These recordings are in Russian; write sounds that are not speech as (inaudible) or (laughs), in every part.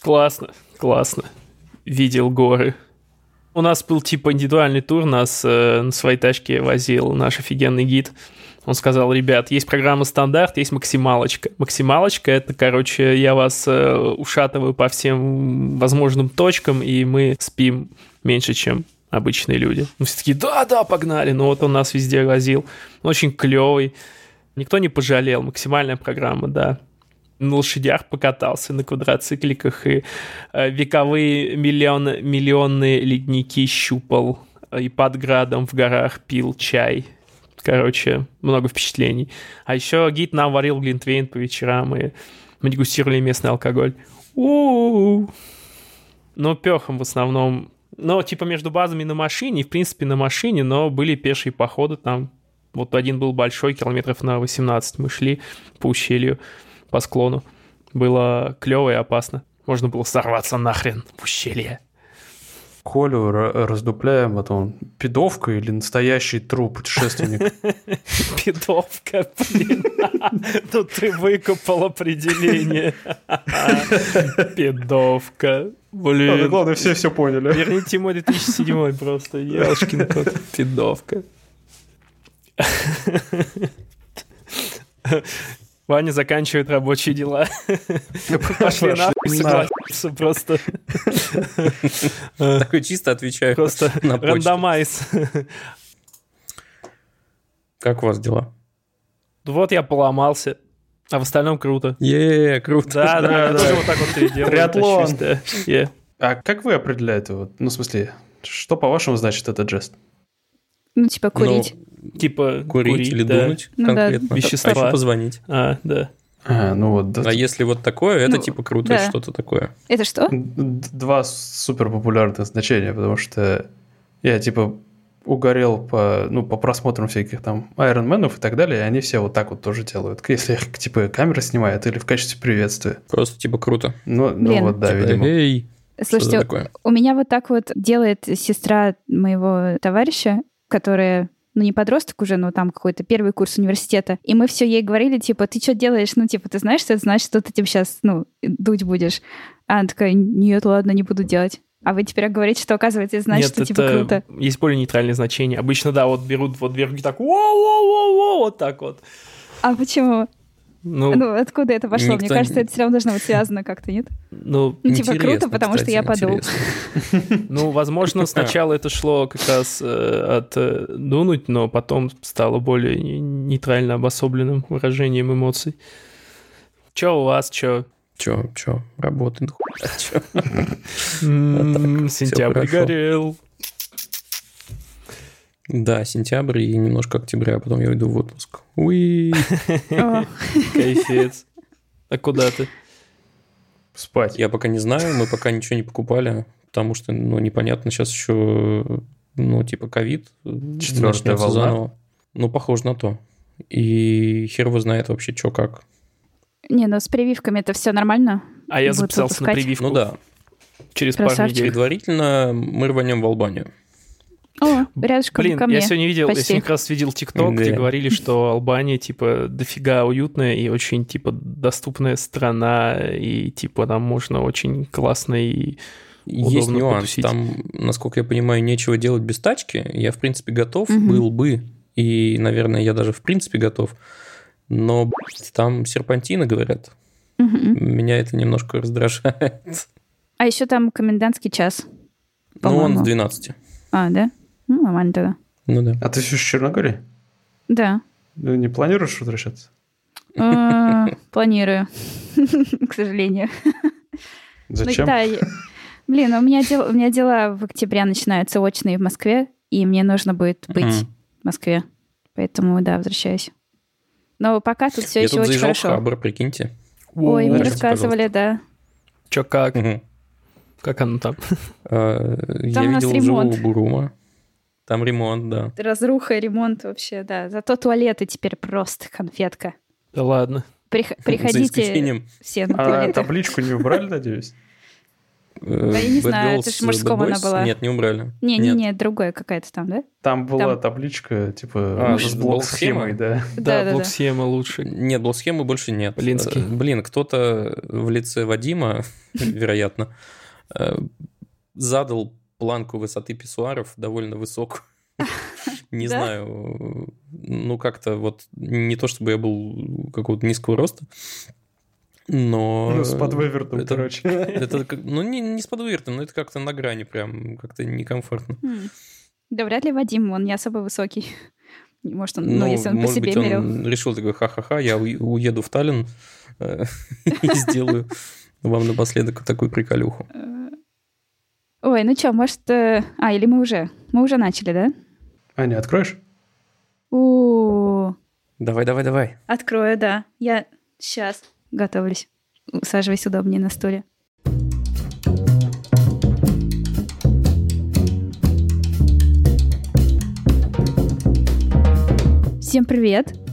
Классно, классно. Видел горы. У нас был типа индивидуальный тур, нас э, на своей тачке возил наш офигенный гид. Он сказал, ребят, есть программа стандарт, есть максималочка. Максималочка это, короче, я вас э, ушатываю по всем возможным точкам, и мы спим меньше, чем обычные люди. Мы все такие, да-да, погнали. Ну вот он нас везде возил. Он очень клевый. Никто не пожалел. Максимальная программа, да. На лошадях покатался, на квадроцикликах и э, вековые миллион, миллионные ледники щупал. И под градом в горах пил чай. Короче, много впечатлений. А еще гид нам варил глинтвейн по вечерам, и мы дегустировали местный алкоголь. У-у-у. Но пехом в основном но типа между базами на машине, в принципе на машине, но были пешие походы там. Вот один был большой, километров на 18 мы шли по ущелью, по склону. Было клево и опасно. Можно было сорваться нахрен в ущелье. Колю раздупляем, а то он пидовка или настоящий тру путешественник? (laughs) Пидовка, блин. (laughs) Ну ты выкопал определение. (laughs) Пидовка. Блин. Главное, все все поняли. Верните мой 2007 просто. Елшкин кот. Пидовка. Ваня заканчивает рабочие дела. (laughs) Пошли нахуй, согласился просто. Такой чисто отвечаю Просто (laughs) рандомайз. Как у вас дела? Вот я поломался. А в остальном круто. Е, круто. Да, да, я тоже вот так вот и делаю. Триатлон. А как вы определяете? Вот, ну, в смысле, что, по-вашему, значит этот жест? Ну, типа курить. Ну, типа курить, курить или да. думать ну, конкретно. Да. Вещества. А еще позвонить. А, да. А, ну вот. Да. А если вот такое, это ну, типа круто, да. что-то такое. Это что? Два супер популярных значения, потому что я типа угорел по, ну, по просмотрам всяких там Айронменов и так далее, и они все вот так вот тоже делают. (laughs) Если их, типа, камера снимает или в качестве приветствия. Просто, типа, круто. Ну, ну вот, да, типа, видимо. Эй, Слушайте, у меня вот так вот делает сестра моего товарища, которая ну, не подросток уже, но там какой-то первый курс университета. И мы все ей говорили, типа, ты что делаешь? Ну, типа, ты знаешь, что это значит, что ты, типа, сейчас, ну, дуть будешь? А она такая, нет, ладно, не буду делать. А вы теперь говорите, что, оказывается, это значит, Нет, что, типа, круто. есть более нейтральные значения. Обычно, да, вот берут вот вверх и так, воу-воу-воу-воу, вот так вот. А почему? Ну, ну, откуда это пошло? Мне кажется, это все равно должно быть связано как-то, нет? Ну, ну типа круто, потому кстати, что я подул. (laughs) Ну, возможно, сначала это шло как раз э, от э, дунуть, но потом стало более нейтрально обособленным выражением эмоций. Чё у вас, чё? Чё, чё, работает? (laughs) (laughs) Сентябрь горел. Да, сентябрь и немножко октября, а потом я уйду в отпуск. Уи. (laughs) Кайфец. А куда ты? Спать. Я пока не знаю, мы пока ничего не покупали, потому что, ну, непонятно, сейчас еще, ну, типа, ковид Четвертая волна. заново. Ну, похоже на то. И хер его знает вообще, что как. Не, ну с прививками это все нормально. А я записался на прививку. Ну да. Через пару недель. Предварительно мы рванем в Албанию. О, рядышком Блин, ко мне. я сегодня видел, Почти. я сегодня как раз видел ТикТок, где говорили, что Албания, типа, дофига уютная и очень, типа, доступная страна, и, типа, там можно очень классно и Есть нюанс. Потусить. Там, насколько я понимаю, нечего делать без тачки. Я, в принципе, готов угу. был бы, и, наверное, я даже в принципе готов. Но блядь, там серпантины, говорят. Угу. Меня это немножко раздражает. А еще там комендантский час. Ну, он с 12. А, да? Ну, нормально тогда. Ну да. А ты все в Черногории? Да. Ну, не планируешь возвращаться? А, планирую, (laughs) к сожалению. Зачем? Блин, у меня, дела, у меня дела в октябре начинаются очные в Москве, и мне нужно будет быть в Москве. Поэтому, да, возвращаюсь. Но пока тут все еще очень хорошо. Я Хабр, прикиньте. Ой, мне рассказывали, да. Чё, как? Как оно там? А, я видел живого Бурума. Там ремонт, да. Разруха, ремонт вообще, да. Зато туалеты теперь просто конфетка. Да ладно. Прих- приходите все на а табличку не убрали, надеюсь? Да я не знаю, это же мужском она была. Нет, не убрали. Не-не-не, другая какая-то там, да? Там была табличка, типа, а, с блок-схемой, да. Да, блок-схема лучше. Нет, блок-схемы больше нет. Блинский. Блин, кто-то в лице Вадима, (laughs) вероятно, задал планку высоты писсуаров довольно высокую. (laughs) Не знаю, ну как-то вот не то чтобы я был какого-то низкого роста, но... Ну, с подвывертом, это, короче. (laughs) Это, ну, не, не с подвывертом, но это как-то на грани прям, как-то некомфортно. Хм. Да вряд ли Вадим, он не особо высокий. Может, он, ну, ну если он может по себе быть, мерил. он решил такой, ха-ха-ха, я уеду в Таллин э, (laughs) и сделаю вам напоследок такую приколюху. Ой, ну что, может... Э, а, или мы уже? Мы уже начали, да? Аня, откроешь? У Давай, давай, давай. Открою, да. Я сейчас готовлюсь. Усаживайся удобнее на стуле. Всем привет!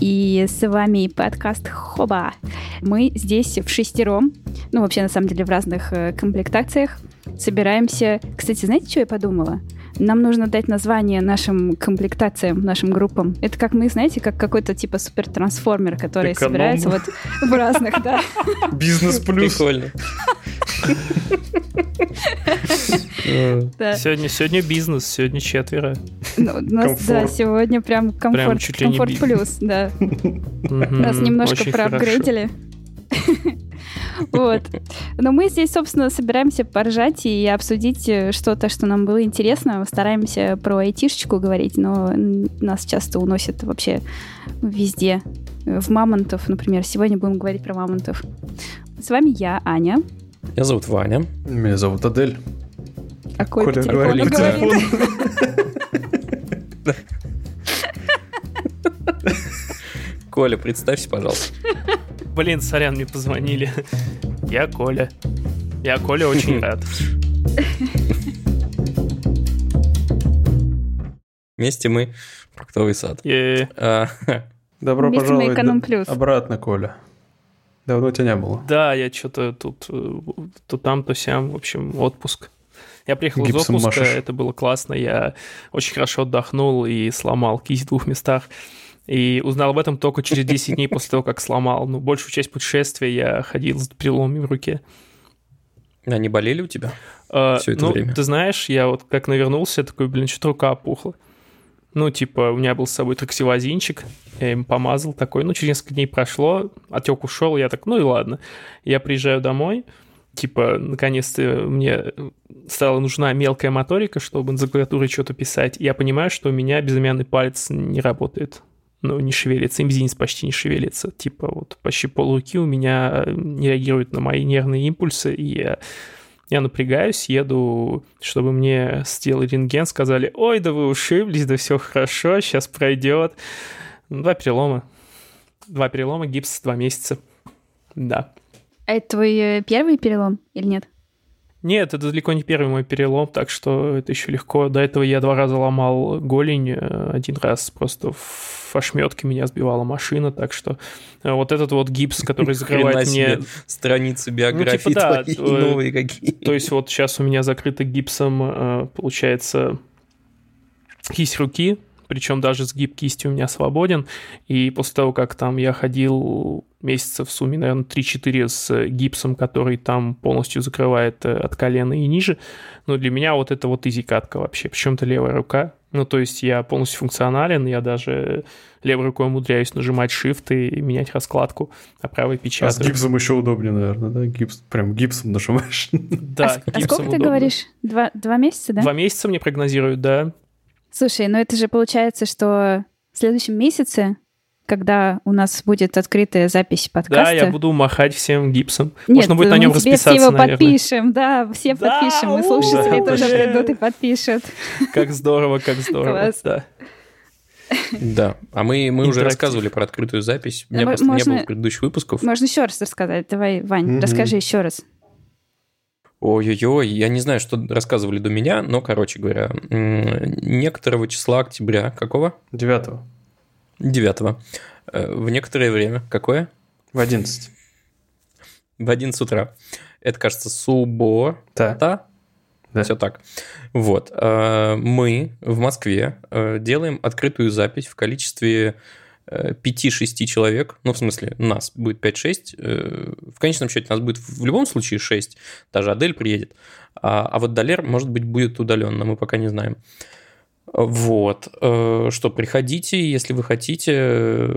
И с вами подкаст Хоба. Мы здесь в шестером, ну вообще на самом деле в разных э, комплектациях, собираемся... Кстати, знаете, что я подумала? Нам нужно дать название нашим комплектациям, нашим группам. Это как мы, знаете, как какой-то типа супер-трансформер, который Эконом. собирается вот в разных, да. Бизнес плюс. Прикольно. Сегодня, сегодня бизнес, сегодня четверо. Ну, у нас, да, сегодня прям комфорт, комфорт плюс, да. Нас немножко проапгрейдили. (laughs) Вот. Но мы здесь, собственно, собираемся поржать и обсудить э, что-то, что нам было интересно. Стараемся про айтишечку говорить, но нас часто уносят вообще везде. В мамонтов, например. Сегодня будем говорить про мамонтов. С вами я, Аня. Меня зовут Ваня. Меня зовут Адель. А Коля, Коля говорит. говорит. (laughs) Коля, представься, пожалуйста. (laughs) Блин, сорян, мне позвонили. Я Коля. Я Коля очень (laughs) рад. Вместе мы фруктовый сад. А, Добро пожаловать обратно, Коля. Давно тебя не было. Да, я что-то тут э, то там, то сям, в общем, отпуск. Я приехал Гипсом из отпуска, машешь. это было классно, я очень хорошо отдохнул и сломал кисть в двух местах. И узнал об этом только через 10 дней после того, как сломал. Ну, большую часть путешествия я ходил с переломами в руке. Они болели у тебя а, все это ну, время? Ты знаешь, я вот как навернулся, такой, блин, что-то рука опухла. Ну, типа, у меня был с собой троксивозинчик, я им помазал такой, ну, через несколько дней прошло, отек ушел, я так, ну и ладно. Я приезжаю домой, типа, наконец-то мне стала нужна мелкая моторика, чтобы на клавиатуре что-то писать. Я понимаю, что у меня безымянный палец не работает ну, не шевелится, и мизинец почти не шевелится. Типа вот почти полруки у меня не реагирует на мои нервные импульсы, и я, я напрягаюсь, еду, чтобы мне сделали рентген, сказали, ой, да вы ушиблись, да все хорошо, сейчас пройдет. Два перелома. Два перелома, гипс два месяца. Да. А это твой э, первый перелом или нет? Нет, это далеко не первый мой перелом, так что это еще легко. До этого я два раза ломал голень, э, один раз просто в ошметке меня сбивала машина, так что э, вот этот вот гипс, который (laughs) закрывает мне... страницы биографии ну, типа, да, новые какие. То есть вот сейчас у меня закрыто гипсом, э, получается, кисть руки, причем даже сгиб кисти у меня свободен, и после того, как там я ходил месяцев в сумме, наверное, 3-4 с гипсом, который там полностью закрывает э, от колена и ниже, но для меня вот это вот изи-катка вообще, причем-то левая рука, ну, то есть я полностью функционален, я даже левой рукой умудряюсь нажимать shift и менять раскладку, а правой печатаю. А с гипсом еще удобнее, наверное, да? Гипс, прям гипсом нажимаешь. (laughs) Да, а, а сколько ты говоришь? Два, два месяца, да? Два месяца мне прогнозируют, да. Слушай, ну это же получается, что в следующем месяце, когда у нас будет открытая запись подкаста... Да, я буду махать всем гипсом. Нет, Можно будет на нем расписаться, все его наверное. подпишем, да, все да, подпишем. И слушатели тоже придут и подпишут. Как здорово, как здорово, Класс. да. Да, а мы, мы уже рассказывали про открытую запись. У меня просто можно, не было предыдущих выпусков. Можно еще раз рассказать. Давай, Вань, mm-hmm. расскажи еще раз. Ой-ой-ой, я не знаю, что рассказывали до меня, но, короче говоря, некоторого числа октября, какого? Девятого. Девятого. Э, в некоторое время, какое? В одиннадцать. В одиннадцать утра. Это, кажется, суббота. Да. Да. Все так. Вот. Э, мы в Москве э, делаем открытую запись в количестве 5-6 человек, ну, в смысле, нас будет 5-6, в конечном счете нас будет в любом случае 6, даже Адель приедет, а, а вот Далер, может быть, будет удаленно, мы пока не знаем. Вот. Что, приходите, если вы хотите,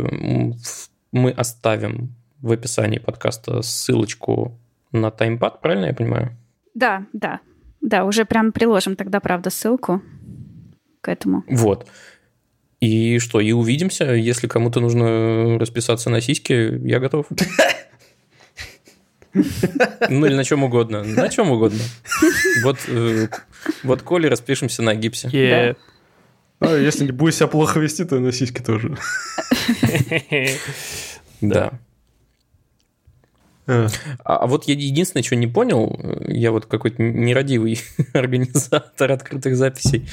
мы оставим в описании подкаста ссылочку на таймпад, правильно я понимаю? Да, да. Да, уже прям приложим тогда, правда, ссылку к этому. Вот. И что, и увидимся. Если кому-то нужно расписаться на сиське, я готов. Ну или на чем угодно. На чем угодно. Вот, э, вот Коли распишемся на гипсе. Yeah. А если не будешь себя плохо вести, то на сиськи тоже. (laughs) Да. А, а вот я единственное, что не понял, я вот какой-то нерадивый (laughs) организатор открытых записей,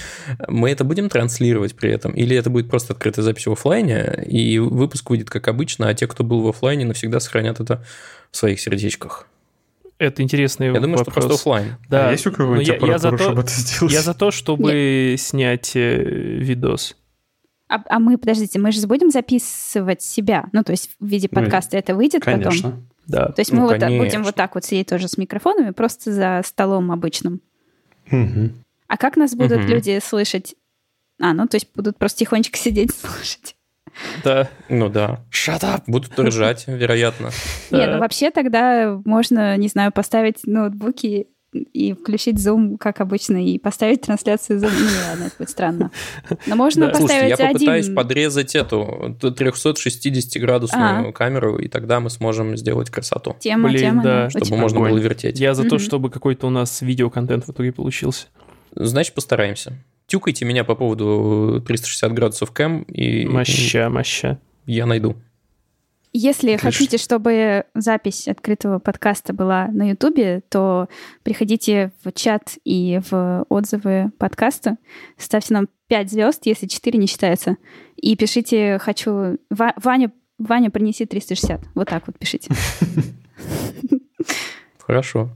мы это будем транслировать при этом? Или это будет просто открытая запись в офлайне, и выпуск выйдет как обычно, а те, кто был в офлайне, навсегда сохранят это в своих сердечках? Это интересный Я вопрос. думаю, что просто офлайн. Да. А есть у кого-нибудь я, я за то, чтобы это сделать? Я за то, чтобы Нет. снять э, видос. А, а мы, подождите, мы же будем записывать себя? Ну, то есть в виде подкаста ну, это выйдет конечно. потом? Да. То есть мы ну, вот будем вот так вот сидеть тоже с микрофонами, просто за столом обычным. Угу. А как нас будут угу. люди слышать? А, ну, то есть будут просто тихонечко сидеть (laughs) слушать. Да, ну да. Shut up! Будут ржать, вероятно. Нет, ну вообще тогда можно, не знаю, поставить ноутбуки и включить Zoom, как обычно, и поставить трансляцию Zoom. Ну, ладно, это будет странно. Но можно да. поставить Слушайте, я попытаюсь один... подрезать эту 360-градусную а. камеру, и тогда мы сможем сделать красоту. Тема, Блин, тема, да. Чтобы можно Огонь. было вертеть. Я за то, чтобы какой-то у нас видеоконтент в итоге получился. Значит, постараемся. Тюкайте меня по поводу 360 градусов кэм и... Моща, моща. Я найду. Если Конечно. хотите, чтобы запись открытого подкаста была на Ютубе, то приходите в чат и в отзывы подкаста, ставьте нам 5 звезд, если 4 не считается, и пишите «хочу...» Ваня, Ваня, принеси 360. Вот так вот пишите. Хорошо.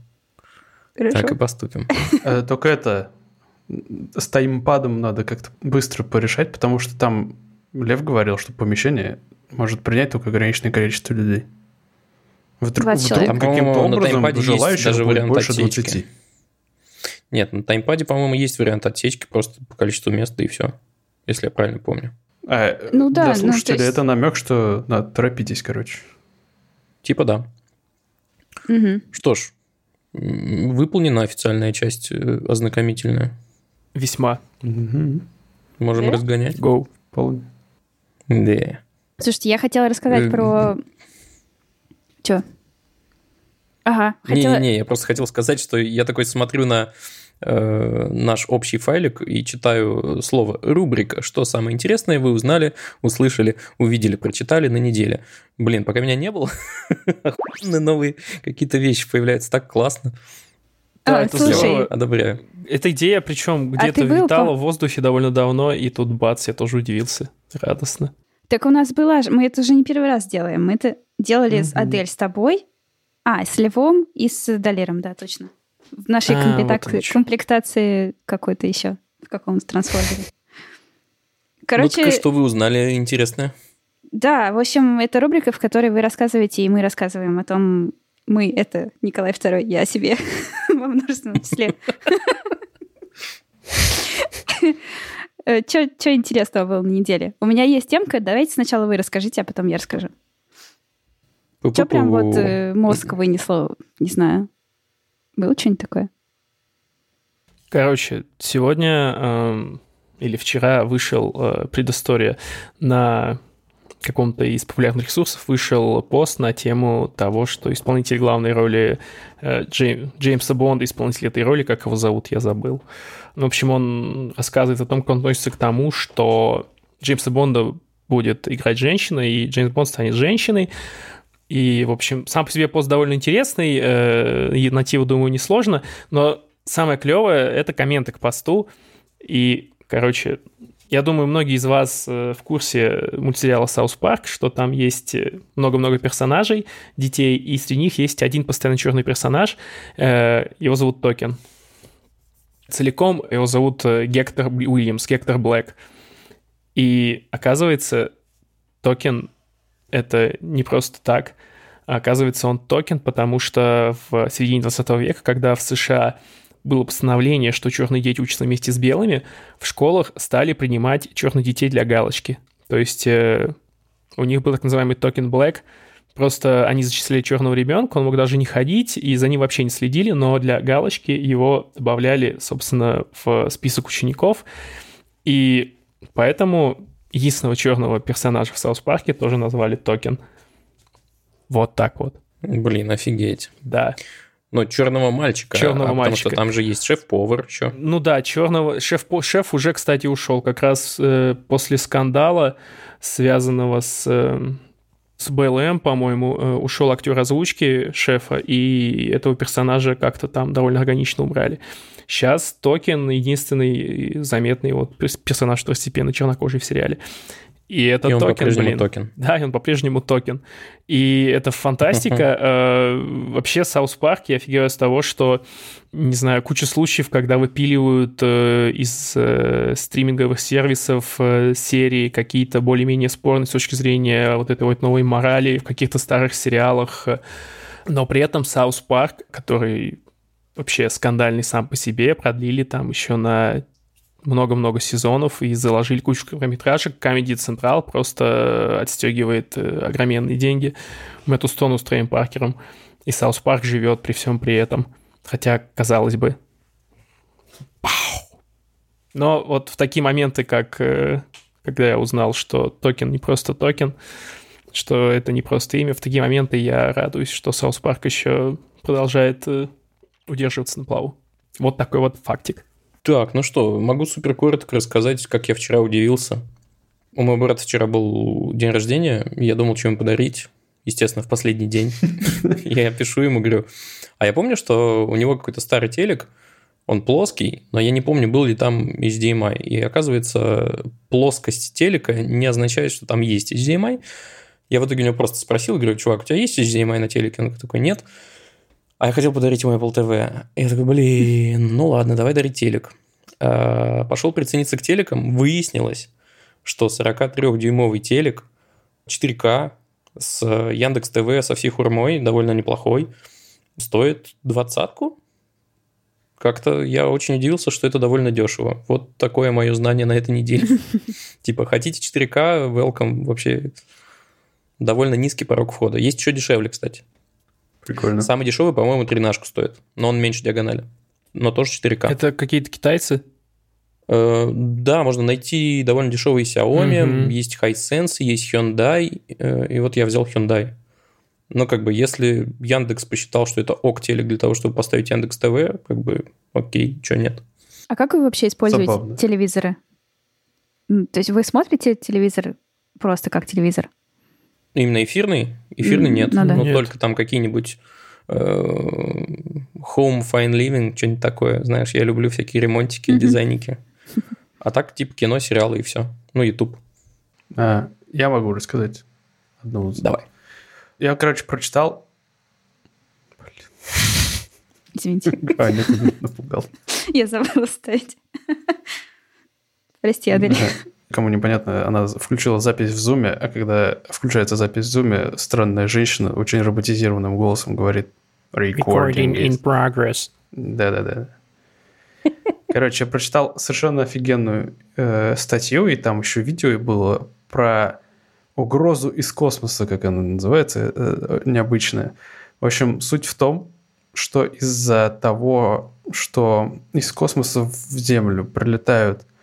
Хорошо. Так и поступим. Э, только это, с таймпадом надо как-то быстро порешать, потому что там Лев говорил, что помещение может принять только ограниченное количество людей. Вдруг, вдруг каким-то образом желающих даже будет больше отсечки. 20. Нет, на таймпаде, по-моему, есть вариант отсечки просто по количеству места и все, если я правильно помню. А, ну да, для слушателя ну, есть... это намек, что надо торопитесь, короче. Типа да. Угу. Что ж, выполнена официальная часть э, ознакомительная. Весьма. Угу. Можем да? разгонять. Go. Полный. Да. Слушайте, я хотела рассказать про... Чё? Ага. Не-не-не, хотела... я просто хотел сказать, что я такой смотрю на э, наш общий файлик и читаю слово рубрика. Что самое интересное вы узнали, услышали, увидели, прочитали на неделе. Блин, пока меня не было, (laughs) новые какие-то вещи появляются, так классно. Да, а, это слушай, здорово, одобряю. Эта идея, причем а где-то а витала в воздухе довольно давно, и тут бац, я тоже удивился. Радостно. Так у нас была же, мы это уже не первый раз делаем. Мы это делали mm-hmm. с Адель с тобой, а, с Левом и с Далером, да, точно. В нашей а, комплектации, вот комплектации какой-то еще, в каком-то трансформере. (laughs) Короче... Ну, так что вы узнали интересное? Да, в общем, это рубрика, в которой вы рассказываете, и мы рассказываем о том, мы — это Николай II, я о себе (laughs) во множественном числе. Что э, интересного было на неделе? У меня есть темка, давайте сначала вы расскажите, а потом я расскажу. Что прям вот э, мозг вынесло, не знаю. Было что-нибудь такое? Короче, сегодня э, или вчера вышел э, предыстория на каком-то из популярных ресурсов вышел пост на тему того, что исполнитель главной роли э, Джейм, Джеймса Бонда, исполнитель этой роли, как его зовут, я забыл. В общем, он рассказывает о том, как он относится к тому, что Джеймса Бонда будет играть женщина, и Джеймс Бонд станет женщиной. И, в общем, сам по себе пост довольно интересный, э, найти его, думаю, несложно, но самое клевое — это комменты к посту, и, короче, Я думаю, многие из вас э, в курсе мультсериала «Саус Парк», что там есть э, много-много персонажей, детей, и среди них есть один постоянно черный персонаж, э, его зовут Токен. Целиком его зовут Токен Уильямс, Токен Блэк. И оказывается, Токен — это не просто так. Оказывается, он токен, потому что в середине 20 века, когда в США было постановление, что черные дети учатся вместе с белыми, в школах стали принимать черных детей для галочки. То есть э, у них был так называемый token black, просто они зачисляли черного ребенка, он мог даже не ходить, и за ним вообще не следили, но для галочки его добавляли, собственно, в список учеников. И поэтому единственного черного персонажа в Саус Парке тоже назвали токен. Вот так вот. Блин, офигеть. Да. Но черного мальчика. Черного а мальчика. Потому что там же есть шеф-повар еще. Ну да, черного шеф шеф уже, кстати, ушел как раз э, после скандала, связанного с э, с БЛМ, по-моему, э, ушел актер озвучки шефа, и этого персонажа как-то там довольно органично убрали. Сейчас Токен единственный заметный вот персонаж второстепенно чернокожий в сериале. И это и он токен, блин. токен. (laughs) Да, и он по-прежнему токен. И это фантастика. Э, вообще, Саус Парк, я офигеваю с того, что, не знаю, куча случаев, когда выпиливают э, из э, стриминговых сервисов серии какие-то более-менее спорные с точки зрения вот этой вот новой морали в каких-то старых сериалах. Но при этом Саус Парк, который вообще скандальный сам по себе, продлили там еще на много-много сезонов и заложили кучу короткометражек. Comedy Central просто отстегивает э, огроменные деньги Мэтту Стону с Треем Паркером. И Саус Парк живет при всем при этом. Хотя, казалось бы... Но вот в такие моменты, как э, когда я узнал, что токен не просто токен, что это не просто имя, в такие моменты я радуюсь, что Саус Парк еще продолжает э, удерживаться на плаву. Вот такой вот фактик. Так, ну что, могу супер коротко рассказать, как я вчера удивился. У моего брата вчера был день рождения, я думал, что ему подарить. Естественно, в последний день. (laughs) Я пишу ему, говорю, а я помню, что у него какой-то старый телек, он плоский, но я не помню, был ли там HDMI. И оказывается, плоскость телека не означает, что там есть HDMI. Я в итоге у него просто спросил, говорю, чувак, у тебя есть HDMI на телеке? Он такой, нет. А я хотел подарить ему Apple TV. Я такой, блин, ну ладно, давай дарить телек. А, пошел прицениться к телекам. Выяснилось, что 43-дюймовый телек 4К с Яндекс ТВ со всей хурмой, довольно неплохой, стоит двадцатку. Как-то я очень удивился, что это довольно дешево. Вот такое мое знание на этой неделе. (laughs) Типа, хотите 4К, welcome, вообще довольно низкий порог входа. Есть еще дешевле, кстати. Прикольно. Самый дешевый, по-моему, тринашку стоит, но он меньше диагонали. Но тоже 4К. Это какие-то китайцы? Э, да, можно найти довольно дешевые Xiaomi, mm-hmm. есть Hisense, есть Hyundai, э, и вот я взял Hyundai. Но как бы если Яндекс посчитал, что это ок телек для того, чтобы поставить Яндекс ТВ, как бы окей, что нет. А как вы вообще используете Забавно. телевизоры? То есть вы смотрите телевизор просто как телевизор? Именно эфирный? Эфирный нет. Ну, да. Но нет. только там какие-нибудь э, home fine living, что-нибудь такое. Знаешь, я люблю всякие ремонтики, mm-hmm. дизайники. А так, типа кино, сериалы и все. Ну, YouTube. А, я могу рассказать одну. Давай. Я, короче, прочитал. Блин. Извините. (laughs) Аня, ты (laughs) напугал. Я забыла ставить. Прости, Адель кому непонятно, она включила запись в зуме, а когда включается запись в зуме, странная женщина очень роботизированным голосом говорит Recording, Recording in progress. Да-да-да. Короче, я прочитал совершенно офигенную э, статью, и там еще видео было про угрозу из космоса, как она называется, э, необычная. В общем, суть в том, что из-за того, что из космоса в Землю прилетают Э,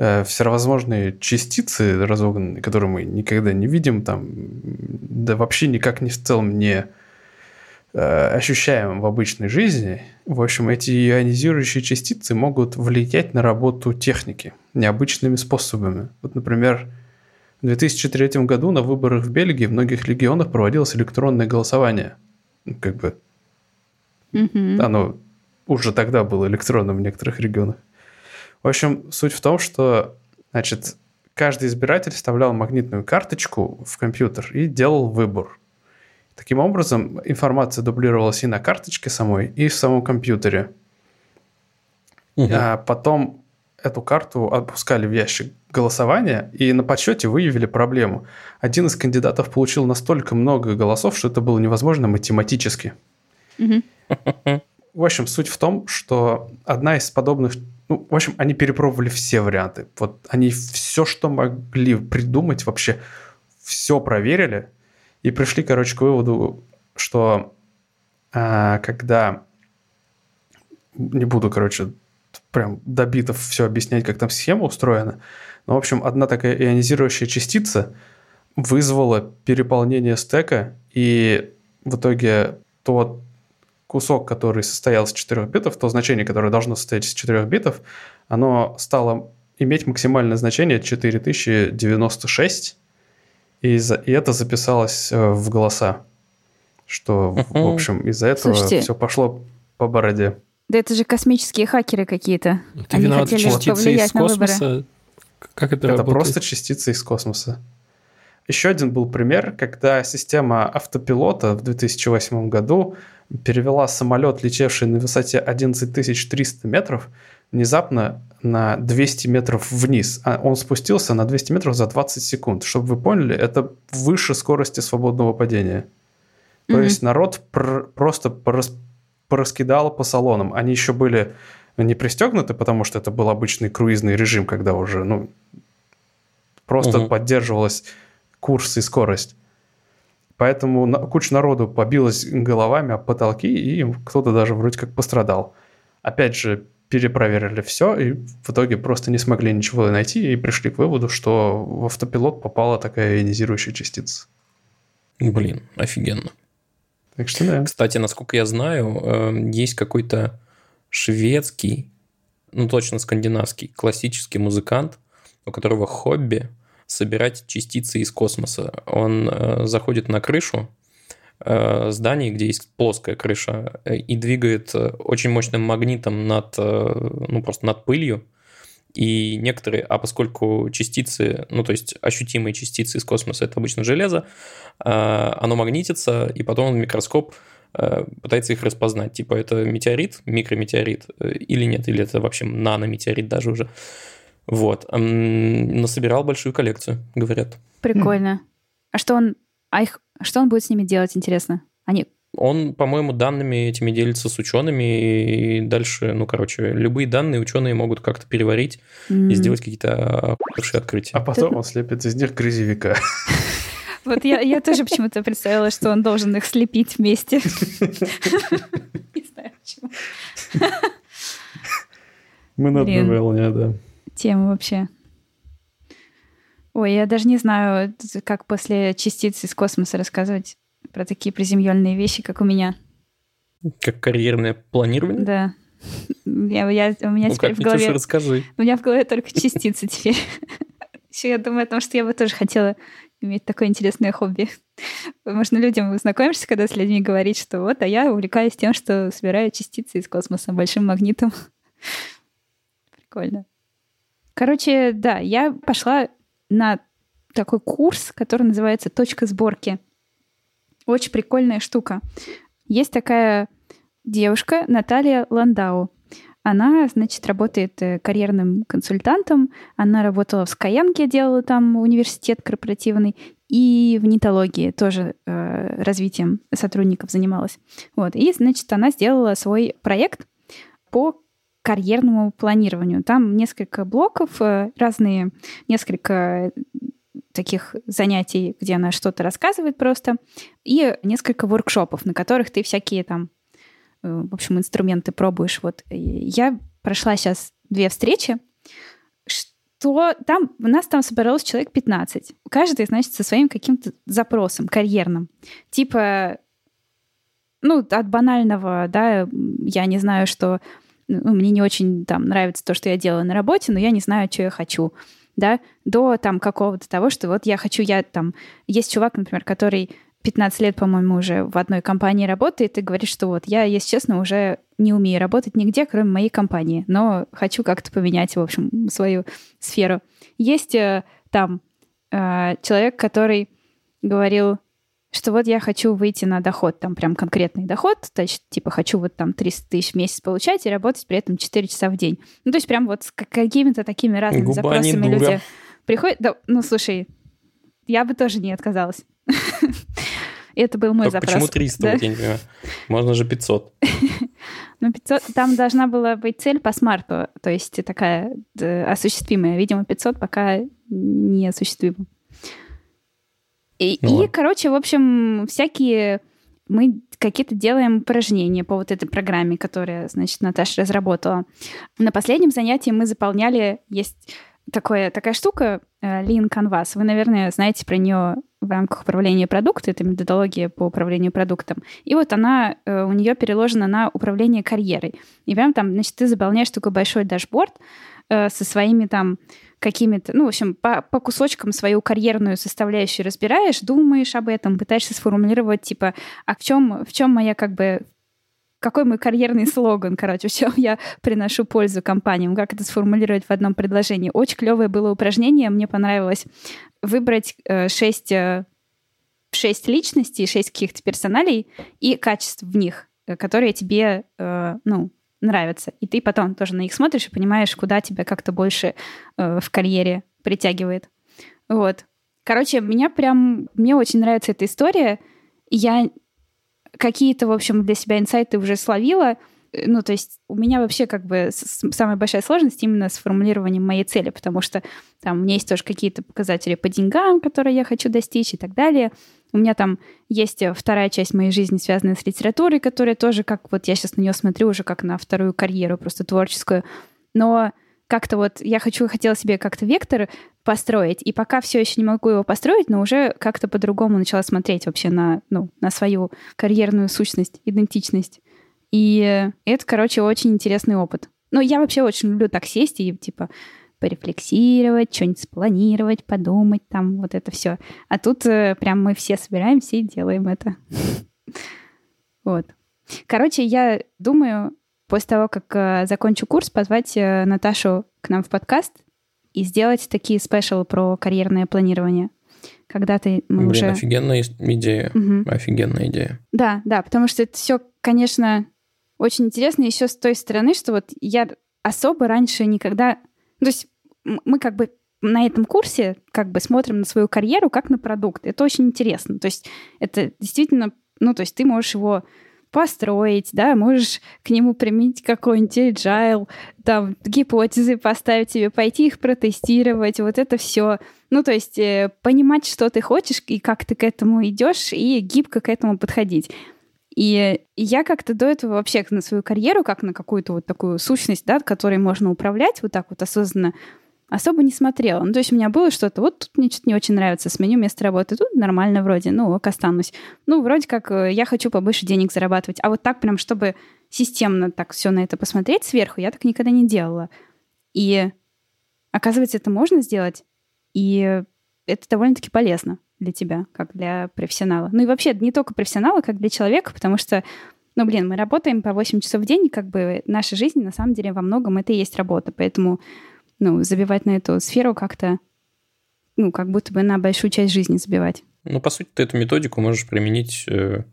всевозможные частицы разогнанные, которые мы никогда не видим, там, да вообще никак не в целом не э, ощущаем в обычной жизни. В общем, эти ионизирующие частицы могут влиять на работу техники необычными способами. Вот, например, в 2003 году на выборах в Бельгии в многих регионах проводилось электронное голосование. Ну, как бы mm-hmm. оно уже тогда было электронным в некоторых регионах. В общем, суть в том, что Значит, каждый избиратель вставлял магнитную карточку в компьютер и делал выбор. Таким образом, информация дублировалась и на карточке самой, и в самом компьютере. Угу. А потом эту карту отпускали в ящик голосования, и на подсчете выявили проблему. Один из кандидатов получил настолько много голосов, что это было невозможно математически. Угу. В общем, суть в том, что одна из подобных... Ну, в общем, они перепробовали все варианты. Вот они все, что могли придумать, вообще все проверили и пришли, короче, к выводу, что а, когда... Не буду, короче, прям до битов все объяснять, как там схема устроена. Но, в общем, одна такая ионизирующая частица вызвала переполнение стека, и в итоге тот кусок, который состоял из 4 битов, то значение, которое должно состоять из 4 битов, оно стало иметь максимальное значение 4096, и, за, и это записалось э, в голоса. Что, в общем, из-за этого Слушайте, все пошло по бороде. Да это же космические хакеры какие-то. Ты Они виноват частицы из космоса? Как это Это работает? просто частицы из космоса. Еще один был пример, когда система автопилота в 2008 году перевела самолет, летевший на высоте 11300 метров, внезапно на 200 метров вниз. А он спустился на 200 метров за 20 секунд. Чтобы вы поняли, это выше скорости свободного падения. То mm-hmm. есть народ пр- просто порас- пораскидал по салонам. Они еще были не пристегнуты, потому что это был обычный круизный режим, когда уже ну, просто mm-hmm. поддерживалась курс и скорость. Поэтому куча народу побилась головами об потолки, и кто-то даже вроде как пострадал. Опять же, перепроверили все, и в итоге просто не смогли ничего найти, и пришли к выводу, что в автопилот попала такая ионизирующая частица. Блин, офигенно. Так что да. Кстати, насколько я знаю, эм, есть какой-то шведский, ну точно скандинавский, классический музыкант, у которого хобби собирать частицы из космоса. Он э, заходит на крышу э, зданий, где есть плоская крыша, э, и двигает э, очень мощным магнитом над, э, ну, просто над пылью. И некоторые, а поскольку частицы, ну, то есть ощутимые частицы из космоса, это обычно железо, э, оно магнитится, и потом микроскоп пытается их распознать. Типа, это метеорит, микрометеорит или нет, или это вообще нанометеорит даже уже. Вот. Насобирал большую коллекцию, говорят. Прикольно. А что он... А их... Что он будет с ними делать, интересно? Они он, по-моему, данными этими делится с учеными, и дальше, ну, короче, любые данные ученые могут как-то переварить mm. и сделать какие-то хорошие открытия. А потом он слепит из них грязевика. (laughs) Вот я, я тоже почему-то представила, что он должен их слепить вместе. (laughs) (laughs) Не знаю почему. Мы на одной волне, да тема вообще. Ой, я даже не знаю, как после частиц из космоса рассказывать про такие приземленные вещи, как у меня. Как карьерное планирование? Да. (laughs) Я, я, у меня ну, теперь как, в голове... расскажи. У меня в голове только частицы теперь. (laughs) Еще я думаю о том, что я бы тоже хотела иметь такое интересное хобби. Можно людям знакомишься, когда с людьми говорить, что вот, а я увлекаюсь тем, что собираю частицы из космоса большим магнитом. (laughs) Прикольно. Короче, да, я пошла на такой курс, который называется «Точка сборки». Очень прикольная штука. Есть такая девушка, Наталья Ландау. Она, значит, работает э, карьерным консультантом. Она работала в Skyeng, делала там университет корпоративный, и в нитологии тоже э, развитием сотрудников занималась. Вот. И, значит, она сделала свой проект по карьерному планированию. Там несколько блоков, э, разные, несколько таких занятий, где она что-то рассказывает просто, и несколько воркшопов, на которых ты всякие там, э, в общем, инструменты пробуешь. Вот я прошла сейчас две встречи, что там у нас там собралось человек 15. Каждый, значит, со своим каким-то запросом карьерным. Типа, ну, от банального, да, я не знаю, что ну, мне не очень там нравится то, что я делаю на работе, но я не знаю, что я хочу, да, до там какого-то того, что вот я хочу, я там... Есть чувак, например, который 15 лет, по-моему, уже в одной компании работает и говорит, что вот я, если честно, уже не умею работать нигде, кроме моей компании, но хочу как-то поменять, в общем, свою сферу. Есть э, там э, человек, который говорил, что вот я хочу выйти на доход, там прям конкретный доход, то есть типа хочу вот там 300 тысяч в месяц получать и работать при этом 4 часа в день. Ну, то есть прям вот с какими-то такими разными Губа запросами люди приходят. Да, ну, слушай, я бы тоже не отказалась. (laughs) Это был мой Только запрос. Почему 300? Да? Вот я не понимаю. Можно же 500. (laughs) Ну, 500, там должна была быть цель по смарту, то есть такая осуществимая. Видимо, 500 пока не осуществима. И, ну, и короче, в общем, всякие мы какие-то делаем упражнения по вот этой программе, которая, значит, Наташа разработала. На последнем занятии мы заполняли, есть такое, такая штука, э, Lean Canvas. Вы, наверное, знаете про нее в рамках управления продуктом, это методология по управлению продуктом. И вот она, э, у нее переложена на управление карьерой. И прям там, значит, ты заполняешь такой большой дашборд э, со своими там какими-то, ну, в общем, по, по кусочкам свою карьерную составляющую разбираешь, думаешь об этом, пытаешься сформулировать, типа, а в чем, в чем моя как бы какой мой карьерный слоган, короче, (laughs) в чем я приношу пользу компаниям, как это сформулировать в одном предложении. Очень клевое было упражнение, мне понравилось. Выбрать э, шесть, э, шесть личностей, шесть каких-то персоналей и качеств в них, э, которые тебе, ну, нравятся. И ты потом тоже на них смотришь и понимаешь, куда тебя как-то больше э, в карьере притягивает. Вот. Короче, меня прям... Мне очень нравится эта история. Я какие-то, в общем, для себя инсайты уже словила. Ну, то есть у меня вообще как бы самая большая сложность именно с формулированием моей цели, потому что там у меня есть тоже какие-то показатели по деньгам, которые я хочу достичь и так далее. У меня там есть вторая часть моей жизни, связанная с литературой, которая тоже как вот я сейчас на нее смотрю уже как на вторую карьеру, просто творческую. Но как-то вот я хочу, хотела себе как-то вектор построить, и пока все еще не могу его построить, но уже как-то по-другому начала смотреть вообще на, ну, на свою карьерную сущность, идентичность. И это, короче, очень интересный опыт. Ну, я вообще очень люблю так сесть и, типа, порефлексировать, что-нибудь спланировать, подумать, там, вот это все. А тут э, прям мы все собираемся и делаем это. (laughs) Вот. Короче, я думаю, после того, как э, закончу курс, позвать э, Наташу к нам в подкаст и сделать такие спешалы про карьерное планирование. Когда ты мы Блин, уже... офигенная идея. Угу. Офигенная идея. Да, да, потому что это все, конечно, очень интересно еще с той стороны, что вот я особо раньше никогда... То есть мы как бы на этом курсе как бы смотрим на свою карьеру как на продукт. Это очень интересно. То есть это действительно... Ну, то есть ты можешь его построить, да, можешь к нему применить какой-нибудь agile, там, гипотезы поставить себе, пойти их протестировать, вот это все. Ну, то есть э, понимать, что ты хочешь и как ты к этому идешь, и гибко к этому подходить. И я как-то до этого вообще на свою карьеру, как на какую-то вот такую сущность, да, которой можно управлять вот так вот осознанно, особо не смотрела. Ну, то есть у меня было что-то, вот тут мне что-то не очень нравится, сменю место работы, тут нормально вроде, ну, ок, останусь. Ну, вроде как э, я хочу побольше денег зарабатывать. А вот так прям, чтобы системно так все на это посмотреть сверху, я так никогда не делала. И оказывается, это можно сделать, и это довольно-таки полезно для тебя, как для профессионала. Ну и вообще не только профессионала, как для человека, потому что ну, блин, мы работаем по 8 часов в день, и как бы наша жизнь, на самом деле, во многом это и есть работа. Поэтому ну, забивать на эту сферу как-то, ну, как будто бы на большую часть жизни забивать. Ну, по сути, ты эту методику можешь применить э,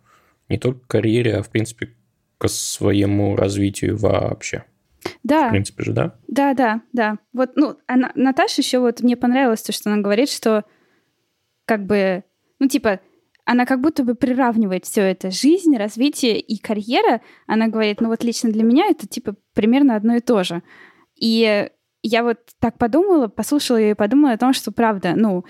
не только к карьере, а, в принципе, к своему развитию вообще. Да. В принципе же, да? Да, да, да. Вот, ну, она, Наташа еще вот, мне понравилось то, что она говорит, что как бы, ну, типа, она как будто бы приравнивает все это жизнь, развитие и карьера. Она говорит, ну вот лично для меня это типа примерно одно и то же. И я вот так подумала, послушала ее и подумала о том, что правда, ну,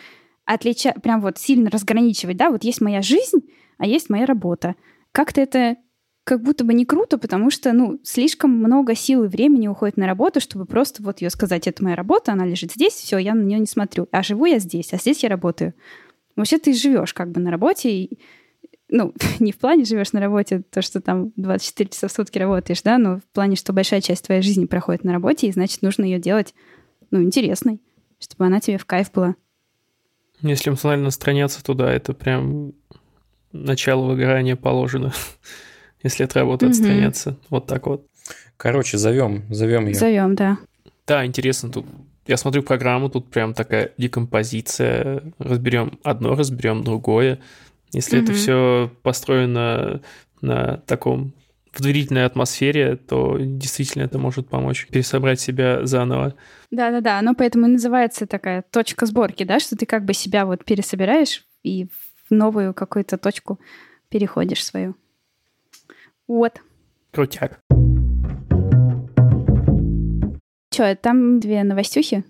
отлича... прям вот сильно разграничивать, да, вот есть моя жизнь, а есть моя работа. Как-то это как будто бы не круто, потому что, ну, слишком много сил и времени уходит на работу, чтобы просто вот ее сказать, это моя работа, она лежит здесь, все, я на нее не смотрю. А живу я здесь, а здесь я работаю. Вообще ты живешь как бы на работе, и ну, (laughs) не в плане живешь на работе, то, что там 24 часа в сутки работаешь, да, но в плане, что большая часть твоей жизни проходит на работе, и значит, нужно ее делать, ну, интересной, чтобы она тебе в кайф была. Если эмоционально страняться туда, это прям начало выгорания положено, (laughs) если от работы отстраняться. Вот так вот. Короче, зовем, зовем ее. Зовем, да. Да, интересно тут. Я смотрю программу, тут прям такая декомпозиция. Разберем одно, разберем другое. Если это все построено на таком в доверительной атмосфере, то действительно это может помочь пересобрать себя заново. Да-да-да, оно поэтому и называется такая точка сборки, да, что ты как бы себя вот пересобираешь и в новую какую-то точку переходишь свою. Вот. Крутяк. Че, там две новостюхи?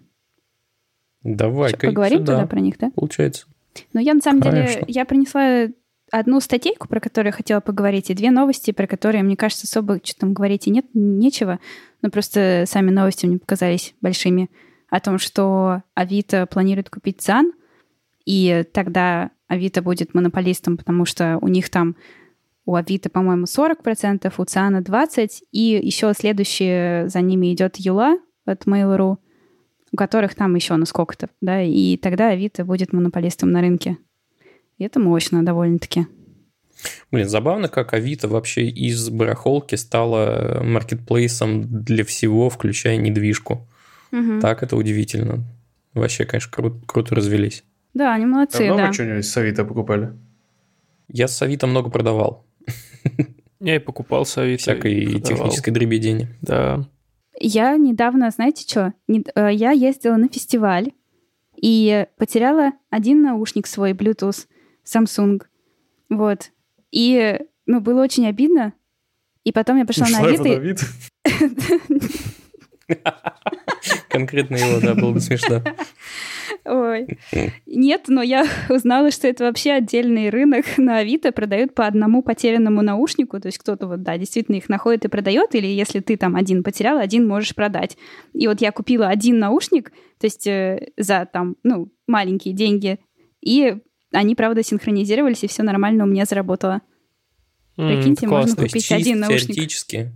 Давай, поговорим сюда, тогда про них, да? Получается. Ну, я на самом Конечно. деле, я принесла одну статейку, про которую я хотела поговорить, и две новости, про которые, мне кажется, особо что там говорить и нет, нечего. Но просто сами новости мне показались большими. О том, что Авито планирует купить ЦАН, и тогда Авито будет монополистом, потому что у них там у Авито, по-моему, 40%, у ЦАНа 20%, и еще следующее за ними идет Юла от Mail.ru, у которых там еще на сколько-то, да, и тогда Авито будет монополистом на рынке. И это мощно довольно-таки. Блин, забавно, как Авито вообще из барахолки стало маркетплейсом для всего, включая недвижку. Угу. Так это удивительно. Вообще, конечно, кру- круто развелись. Да, они молодцы, Давно да. вы что-нибудь с Авито покупали? Я с Авито много продавал. Я и покупал с Авито. Всякой технической дребедени. Да. Я недавно, знаете что, э, я ездила на фестиваль и потеряла один наушник свой Bluetooth. Samsung. Вот. И, ну, было очень обидно. И потом я пошла на Авито. (laughs) Конкретно его, да, было бы смешно. Ой. Нет, но я (laughs) узнала, что это вообще отдельный рынок на Авито, продают по одному потерянному наушнику, то есть кто-то вот, да, действительно их находит и продает, или если ты там один потерял, один можешь продать. И вот я купила один наушник, то есть э, за там, ну, маленькие деньги, и они, правда, синхронизировались, и все нормально у меня заработало. Прикиньте, mm, можно купить чисто один наушник. Теоретически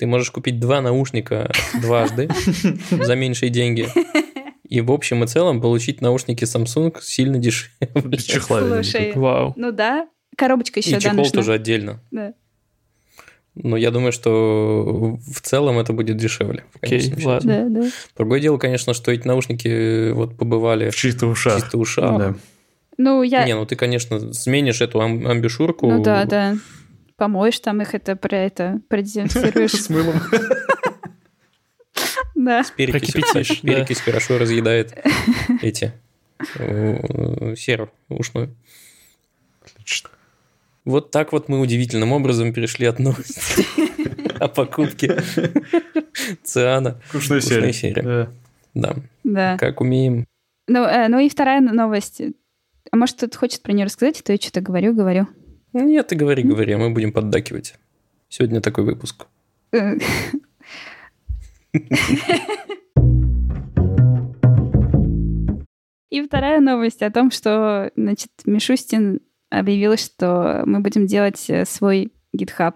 ты можешь купить два наушника дважды (laughs) за меньшие деньги. И в общем и целом получить наушники Samsung сильно дешевле. (laughs) Чехла. Слушай, Вау. ну да, коробочка еще, И чехол нужна. тоже отдельно. Да. Но я думаю, что в целом это будет дешевле. Окей, okay, ладно. Да, да. Другое дело, конечно, что эти наушники вот побывали в чисто ушах. В чисто ушах. Да. Ну, я... Не, ну ты, конечно, сменишь эту ам- амбишурку. Ну да, да. Помоешь там их, это про это продезинфицируешь. (laughs) С мылом. (laughs) Да. С перекисью. Перекись хорошо разъедает (laughs) эти э, серу ушную. Отлично. Вот так вот мы удивительным образом перешли от новости о покупке Циана. Вкусная серия. Да. Да. Как умеем. Ну, э, ну и вторая новость. А может, кто-то хочет про нее рассказать, а то я что-то говорю, говорю. Нет, ты говори, говори, а мы будем поддакивать. Сегодня такой выпуск. (laughs) И вторая новость о том, что, значит, Мишустин объявил, что мы будем делать э, свой GitHub.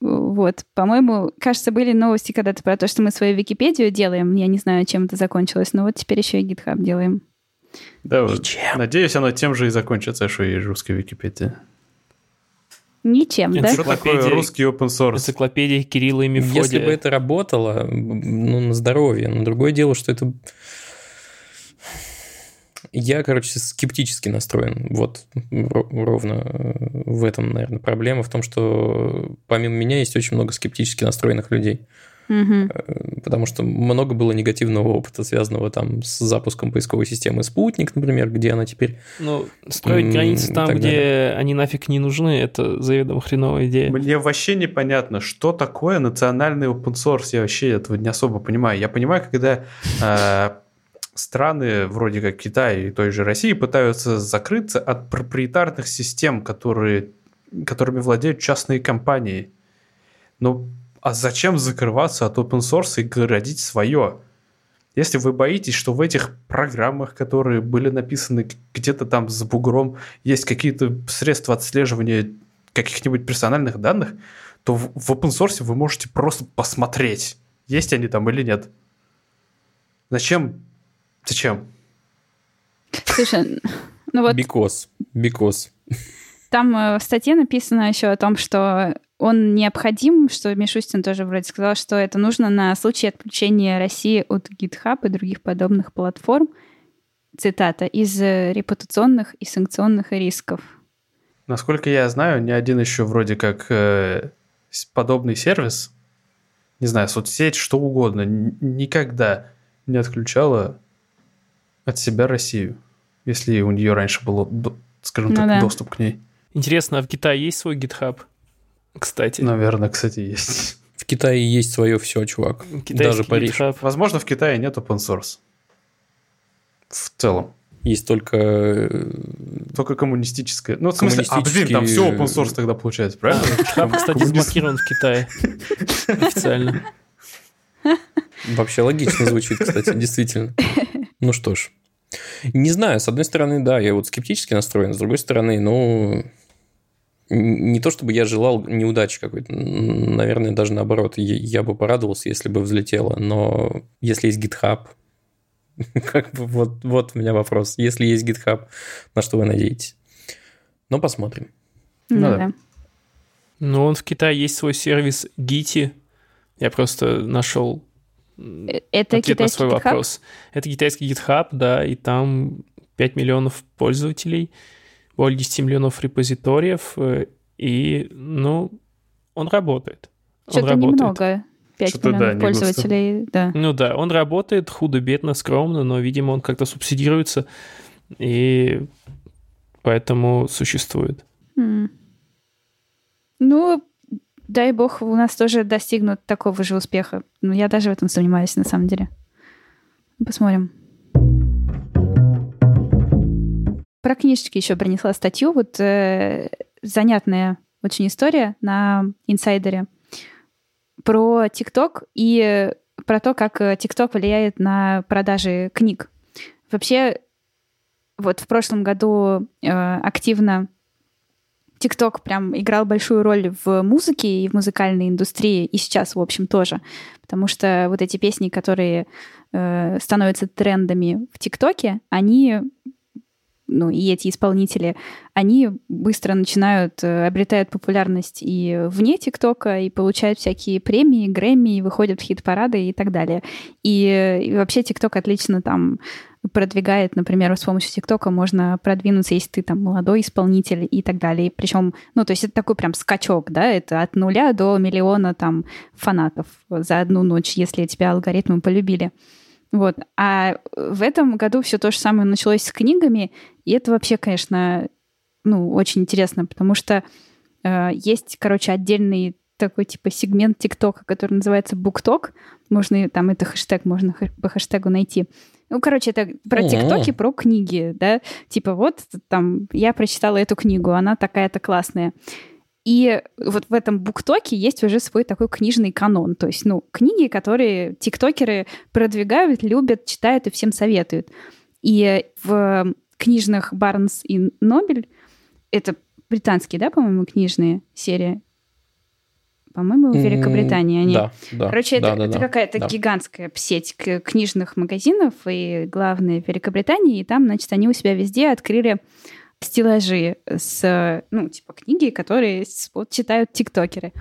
Вот, по-моему, кажется, были новости когда-то про то, что мы свою Википедию делаем. Я не знаю, чем это закончилось, но вот теперь еще и GitHub делаем. Да, Ничем. надеюсь, оно тем же и закончится, что и русская Википедия. Ничем, да? Что такое русский open source? Энциклопедия Кирилла и Мефодия. Если бы это работало, ну, на здоровье. Но другое дело, что это... Я, короче, скептически настроен. Вот ровно в этом, наверное, проблема. В том, что помимо меня есть очень много скептически настроенных людей. Угу. Потому что много было негативного опыта, связанного там с запуском поисковой системы «Спутник», например, где она теперь... Ну, строить границы там, где далее. они нафиг не нужны, это заведомо хреновая идея. Мне вообще непонятно, что такое национальный open source, я вообще этого не особо понимаю. Я понимаю, когда э, страны вроде как Китай и той же России пытаются закрыться от проприетарных систем, которые, которыми владеют частные компании. Но а зачем закрываться от open source и городить свое? Если вы боитесь, что в этих программах, которые были написаны где-то там за бугром, есть какие-то средства отслеживания каких-нибудь персональных данных, то в, в open source вы можете просто посмотреть, есть они там или нет. Зачем? Зачем? Слушай, Ну вот. Бикос. Бикос. Там э, в статье написано еще о том, что он необходим, что Мишустин тоже вроде сказал, что это нужно на случай отключения России от GitHub и других подобных платформ, цитата, из репутационных и санкционных рисков. Насколько я знаю, ни один еще вроде как э, подобный сервис, не знаю, соцсеть, что угодно, никогда не отключала от себя Россию, если у нее раньше был, скажем ну так, да. доступ к ней. Интересно, а в Китае есть свой GitHub? Кстати. Наверное, кстати, есть. В Китае есть свое все, чувак. Китайский Даже Париж. GitHub. Возможно, в Китае нет open source. В целом. Есть только... Э, только коммунистическое. Ну, в смысле, а, блин, там все open source тогда получается, правильно? GitHub, кстати, заблокирован в Китае. (laughs) Официально. Вообще логично звучит, кстати, действительно. Ну что ж. Не знаю, с одной стороны, да, я вот скептически настроен, с другой стороны, ну, не то чтобы я желал неудачи какой-то, наверное, даже наоборот, я бы порадовался, если бы взлетело, но если есть GitHub, (laughs) как бы вот, вот у меня вопрос, если есть GitHub, на что вы надеетесь? Но посмотрим. Ну, ну да. Ну, он в Китае есть свой сервис Giti. Я просто нашел э, это ответ на свой GitHub? вопрос. Это китайский GitHub, да, и там 5 миллионов пользователей – более 10 миллионов репозиториев, э, и, ну, он работает. Что-то немного. 5 Что-то, миллионов да, пользователей, да. Ну да, он работает худо-бедно, скромно, но, видимо, он как-то субсидируется, и поэтому существует. Mm. Ну, дай бог, у нас тоже достигнут такого же успеха. Ну, я даже в этом сомневаюсь, на самом деле. Посмотрим. Про книжечки еще принесла статью. Вот э, занятная очень история на инсайдере про ТикТок и про то, как э, ТикТок влияет на продажи книг. Вообще, вот в прошлом году э, активно ТикТок прям играл большую роль в музыке и в музыкальной индустрии, и сейчас, в общем, тоже. Потому что вот эти песни, которые э, становятся трендами в ТикТоке, они ну, и эти исполнители, они быстро начинают, э, обретают популярность и вне ТикТока, и получают всякие премии, Грэмми, и выходят в хит-парады и так далее. И, и вообще ТикТок отлично там продвигает, например, с помощью ТикТока можно продвинуться, если ты там молодой исполнитель и так далее. Причем, ну, то есть это такой прям скачок, да, это от нуля до миллиона там фанатов за одну ночь, если тебя алгоритмы полюбили. Вот. А в этом году все то же самое началось с книгами, и это вообще, конечно, ну, очень интересно, потому что э, есть, короче, отдельный такой типа сегмент ТикТока, который называется BookTok. Можно там это хэштег можно по хэштегу найти. Ну, короче, это про ТикТоки, про книги, да. Типа вот там я прочитала эту книгу, она такая-то классная. И вот в этом буктоке есть уже свой такой книжный канон. То есть, ну, книги, которые тиктокеры продвигают, любят, читают и всем советуют. И в книжных Барнс и Нобель, это британские, да, по-моему, книжные серии? По-моему, в Великобритании они. Да, да. Короче, да, это, да, это да, какая-то да. гигантская сеть книжных магазинов, и главные в Великобритании, и там, значит, они у себя везде открыли стеллажи с, ну, типа книги, которые вот, читают тиктокеры.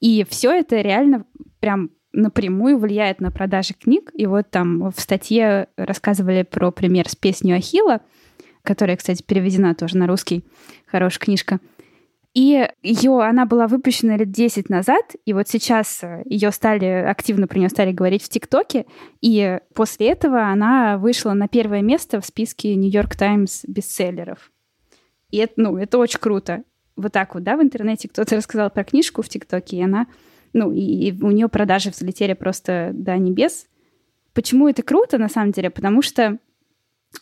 И все это реально прям напрямую влияет на продажи книг. И вот там в статье рассказывали про пример с песней Ахила, которая, кстати, переведена тоже на русский. Хорошая книжка. И ее, она была выпущена лет 10 назад, и вот сейчас ее стали, активно про нее стали говорить в ТикТоке, и после этого она вышла на первое место в списке Нью-Йорк Таймс бестселлеров. И это, ну, это очень круто. Вот так вот, да, в интернете кто-то рассказал про книжку в ТикТоке, и она, ну, и, и у нее продажи взлетели просто до небес. Почему это круто, на самом деле? Потому что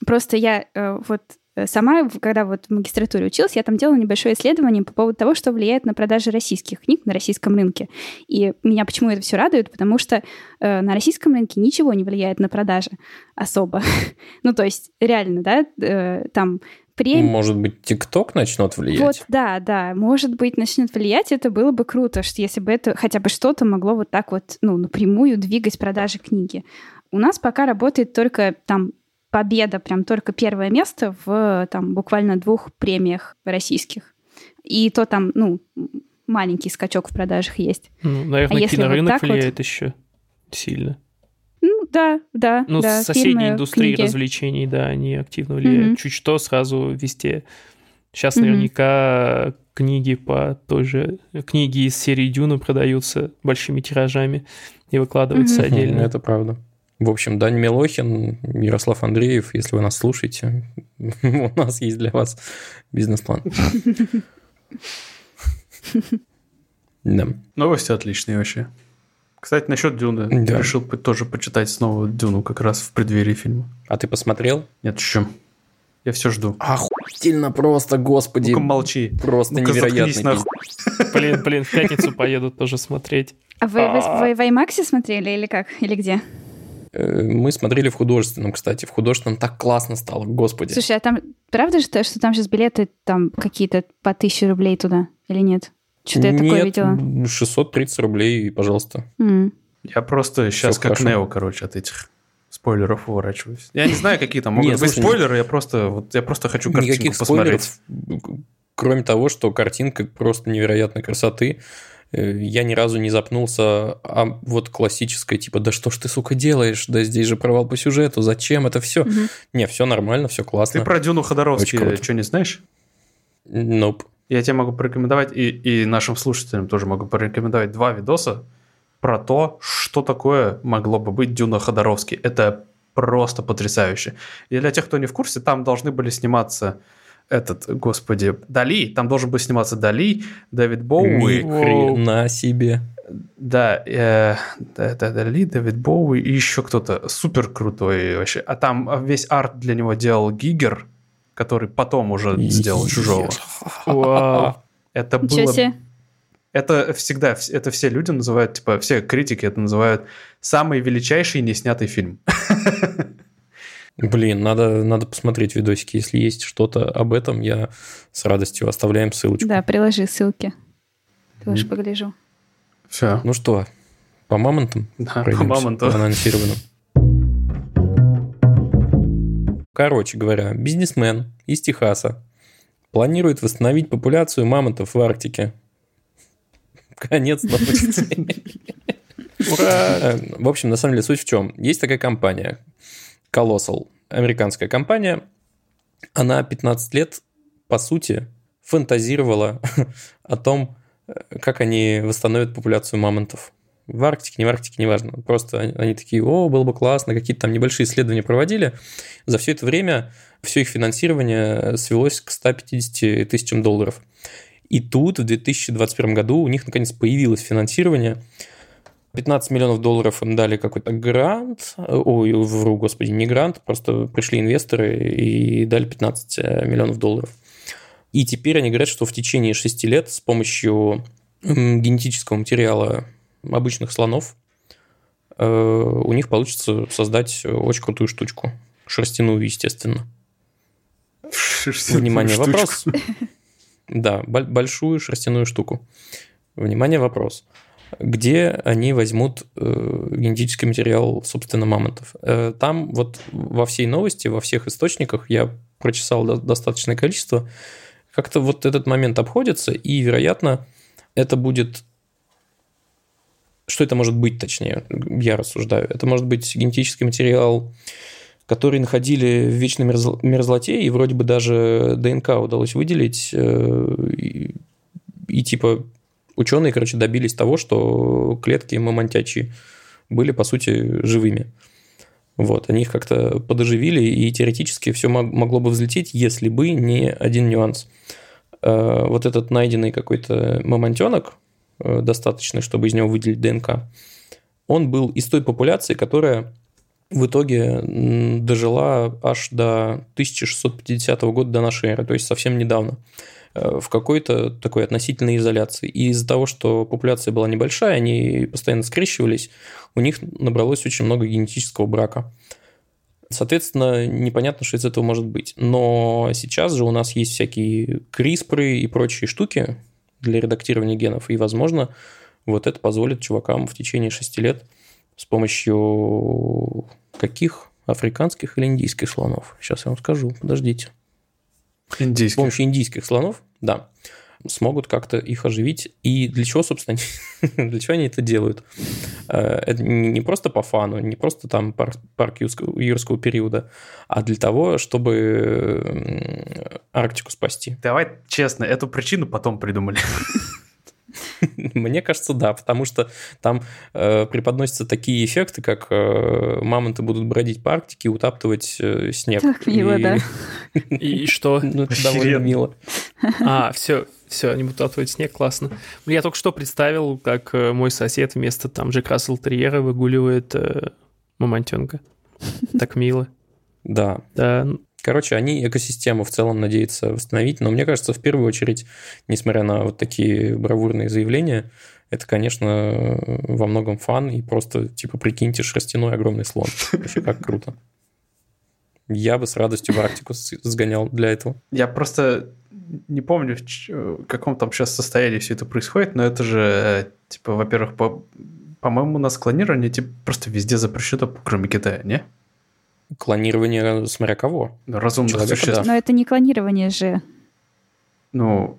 просто я э, вот сама, когда вот в магистратуре училась, я там делала небольшое исследование по поводу того, что влияет на продажи российских книг на российском рынке. И меня почему это все радует? Потому что э, на российском рынке ничего не влияет на продажи особо. (laughs) ну, то есть, реально, да, э, там премии. Может быть, ТикТок начнет влиять? Вот, да, да, может быть, начнет влиять, это было бы круто, что если бы это хотя бы что-то могло вот так вот, ну, напрямую двигать продажи книги. У нас пока работает только там победа, прям только первое место в там буквально двух премиях российских. И то там, ну, маленький скачок в продажах есть. Ну, наверное, а кинорынок вот влияет вот... еще сильно. Ну, да, да. Ну, да, соседней фильмы, индустрии книги. развлечений, да, они активно влияют. Mm-hmm. Чуть что, сразу везде. Сейчас mm-hmm. наверняка книги по той же... Книги из серии Дюна продаются большими тиражами и выкладываются mm-hmm. отдельно. Это правда. В общем, Дань Милохин, Ярослав Андреев, если вы нас слушаете, (laughs) у нас есть для вас бизнес-план. Да. Новости отличные вообще. Кстати, насчет Дюны. Да. Решил тоже почитать снова Дюну как раз в преддверии фильма. А ты посмотрел? Нет, еще. Я все жду. Охуительно просто, господи. Ну-ка молчи. Просто ну невероятно. Блин, блин, в пятницу поеду тоже смотреть. А вы, в IMAX смотрели или как? Или где? Э, мы смотрели в художественном, кстати. В художественном так классно стало, господи. Слушай, а там правда, что, что там сейчас билеты там какие-то по тысяче рублей туда или нет? Что-то я такое видела. 630 рублей, пожалуйста. Mm. Я просто сейчас Все как хорошо. Нео, короче, от этих спойлеров уворачиваюсь. Я не знаю, какие там (laughs) могут Нет, быть слушай, спойлеры, я просто, вот, я просто хочу картинку никаких посмотреть. Спойлеров, кроме того, что картинка просто невероятной красоты. Э, я ни разу не запнулся, а вот классическое, типа, да что ж ты, сука, делаешь? Да здесь же провал по сюжету, зачем это все? Угу. Не, все нормально, все классно. Ты про Дюну Ходоровский что не знаешь? Nope. Я тебе могу порекомендовать, и, и нашим слушателям тоже могу порекомендовать два видоса про то, что такое могло бы быть Дюна Ходоровский. Это просто потрясающе. И для тех, кто не в курсе, там должны были сниматься этот, господи, Дали, там должен был сниматься Дали, Дэвид Боуи. Хрена себе. Да, э, это Дали, Дэвид Боуи и еще кто-то супер крутой вообще. А там весь арт для него делал Гигер, который потом уже сделал чужого. Это было... Это всегда, это все люди называют, типа, все критики это называют самый величайший неснятый фильм. (laughs) Блин, надо, надо посмотреть видосики. Если есть что-то об этом, я с радостью оставляем ссылочку. Да, приложи ссылки. Тоже mm. погляжу. Все. Ну что, по мамонтам? Да, по мамонтам. Анонсированным. Короче говоря, бизнесмен из Техаса планирует восстановить популяцию мамонтов в Арктике. Конец новости. Ура! Э, в общем, на самом деле, суть в чем. Есть такая компания, Colossal, американская компания, она 15 лет, по сути, фантазировала (laughs) о том, как они восстановят популяцию мамонтов. В Арктике, не в Арктике, неважно. Просто они такие, о, было бы классно, какие-то там небольшие исследования проводили. За все это время все их финансирование свелось к 150 тысячам долларов. И тут, в 2021 году, у них наконец появилось финансирование – 15 миллионов долларов им дали какой-то грант. Ой, вру, господи, не грант, просто пришли инвесторы и дали 15 э, миллионов долларов. И теперь они говорят, что в течение 6 лет с помощью генетического материала обычных слонов э, у них получится создать очень крутую штучку. Шерстяную, естественно. Шерстяную Внимание, штучку. вопрос. (laughs) Да, большую шерстяную штуку. Внимание, вопрос где они возьмут э, генетический материал, собственно, мамонтов. Э, там вот во всей новости, во всех источниках я прочесал до, достаточное количество, как-то вот этот момент обходится, и, вероятно, это будет... Что это может быть, точнее, я рассуждаю. Это может быть генетический материал, который находили в вечной мерзлоте, и вроде бы даже ДНК удалось выделить, э, и, и типа ученые, короче, добились того, что клетки мамонтячьи были, по сути, живыми. Вот, они их как-то подоживили, и теоретически все могло бы взлететь, если бы не один нюанс. Э, вот этот найденный какой-то мамонтенок, э, достаточный, чтобы из него выделить ДНК, он был из той популяции, которая в итоге дожила аж до 1650 года до нашей эры, то есть совсем недавно. Э, в какой-то такой относительной изоляции. И из-за того, что популяция была небольшая, они постоянно скрещивались, у них набралось очень много генетического брака. Соответственно, непонятно, что из этого может быть. Но сейчас же у нас есть всякие CRISPR и прочие штуки для редактирования генов, и, возможно, вот это позволит чувакам в течение шести лет с помощью каких Африканских или индийских слонов? Сейчас я вам скажу, подождите. Индийских. С помощью индийских слонов, да, смогут как-то их оживить. И для чего, собственно, (laughs) для чего они это делают? Э, это не просто по фану, не просто там парк юрского периода, а для того, чтобы Арктику спасти. Давай честно, эту причину потом придумали. (laughs) (laughs) Мне кажется, да, потому что там э, преподносятся такие эффекты, как э, мамонты будут бродить по Арктике и утаптывать э, снег. Так мило, и... да. (laughs) И что? Ну, это довольно мило. А, все, все, они будут утаптывать снег, классно. Я только что представил, как э, мой сосед вместо там Джек Рассел Терьера выгуливает э, мамонтенка. Так мило. Да. Да, Короче, они экосистему в целом надеются восстановить, но мне кажется, в первую очередь, несмотря на вот такие бравурные заявления, это, конечно, во многом фан, и просто, типа, прикиньте, шерстяной огромный слон. Вообще как круто. Я бы с радостью в Арктику сгонял для этого. Я просто не помню, в каком там сейчас состоянии все это происходит, но это же, э, типа, во-первых, по, по-моему, у нас клонирование типа, просто везде запрещено, кроме Китая, не? Клонирование, смотря кого. Разумных Человека, существ. Да. Но это не клонирование же. Ну,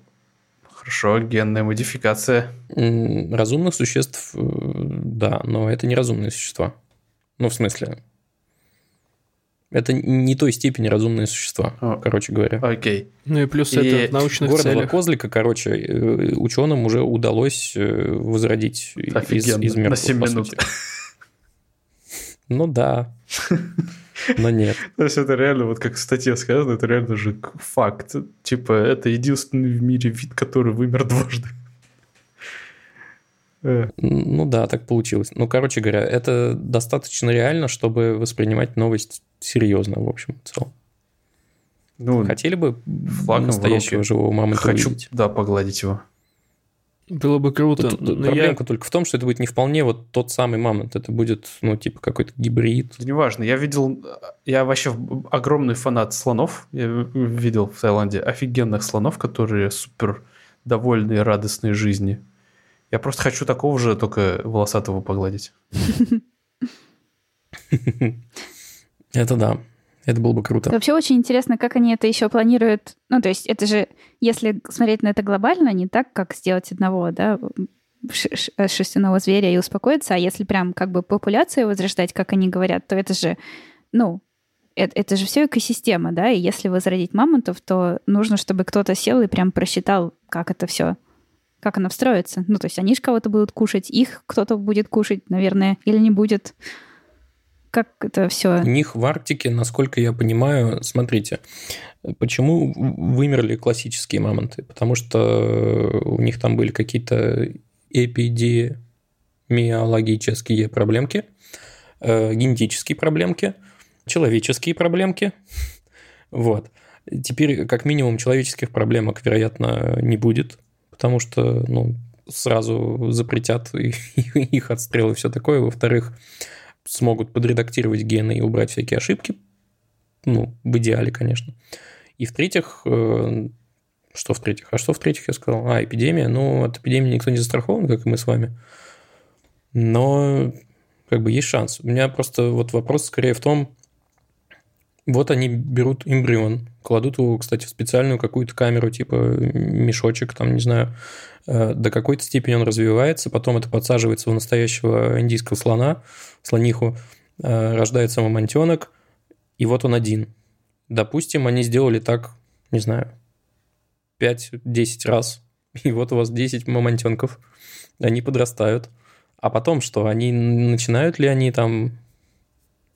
хорошо, генная модификация. Разумных существ, э, да, но это не разумные существа. Ну, в смысле, это не той степени разумные существа, О, короче говоря. Окей. Ну и плюс и это в научных гордого целях. козлика, короче, э, ученым уже удалось э, возродить Офигенно. из, из мертвых, На 7 минут. Ну да. (laughs) Но нет. (laughs) То есть это реально, вот как в статье сказано, это реально же факт. Типа, это единственный в мире вид, который вымер дважды. (laughs) Э. Ну да, так получилось. Ну, короче говоря, это достаточно реально, чтобы воспринимать новость серьезно, в общем, в целом. Ну, Хотели бы настоящего живого мамонта Хочу, увидеть? да, погладить его. Было бы круто. Тут, но проблемка я... только в том, что это будет не вполне вот тот самый мамонт. Это будет, ну, типа какой-то гибрид. Да неважно. Я видел... Я вообще огромный фанат слонов. Я видел в Таиланде офигенных слонов, которые супер довольные, радостные жизни. Я просто хочу такого же, только волосатого погладить. (laughs) Это да. Это было бы круто. Вообще очень интересно, как они это еще планируют. Ну, то есть это же, если смотреть на это глобально, не так, как сделать одного, да, шерстяного зверя и успокоиться, а если прям как бы популяцию возрождать, как они говорят, то это же, ну, это, это же все экосистема, да, и если возродить мамонтов, то нужно, чтобы кто-то сел и прям просчитал, как это все, как оно встроится. Ну, то есть они же кого-то будут кушать, их кто-то будет кушать, наверное, или не будет. Как это все? У них в Арктике, насколько я понимаю, смотрите, почему вымерли классические мамонты? Потому что у них там были какие-то эпидемиологические проблемки, э, генетические проблемки, человеческие проблемки. Вот. Теперь, как минимум, человеческих проблемок, вероятно, не будет, потому что ну, сразу запретят (laughs) их отстрелы и все такое. Во-вторых, смогут подредактировать гены и убрать всякие ошибки. Ну, в идеале, конечно. И в-третьих, э, что в-третьих? А что в-третьих я сказал? А, эпидемия. Ну, от эпидемии никто не застрахован, как и мы с вами. Но как бы есть шанс. У меня просто вот вопрос скорее в том, вот они берут эмбрион, кладут его, кстати, в специальную какую-то камеру, типа мешочек, там, не знаю, э, до какой-то степени он развивается, потом это подсаживается в настоящего индийского слона, слониху, э, рождается мамонтенок, и вот он один. Допустим, они сделали так, не знаю, 5-10 раз, (laughs) и вот у вас 10 мамонтенков, они подрастают. А потом что, они начинают ли они там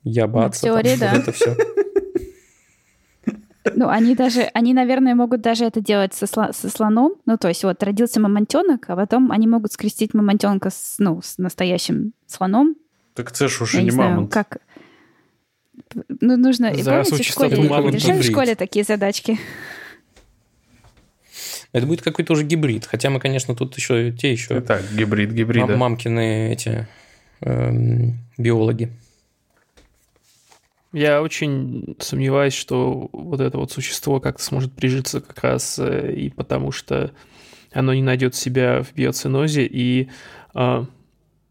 ябаться? Ну, в теории, (laughs) там, да. Вот это все. Ну, они даже, они, наверное, могут даже это делать со, сло, со слоном. Ну, то есть вот родился мамонтенок, а потом они могут скрестить мамонтенка с, ну, с настоящим слоном. Так это ж уже не, не мамонт. Знаю, как... Ну, нужно... Помните, в школе решали в школе такие задачки? Это будет какой-то уже гибрид. Хотя мы, конечно, тут еще те еще... Так, гибрид, гибрида. Мамкины эти эм, биологи. Я очень сомневаюсь, что вот это вот существо как-то сможет прижиться как раз э, и потому, что оно не найдет себя в биоцинозе. И э,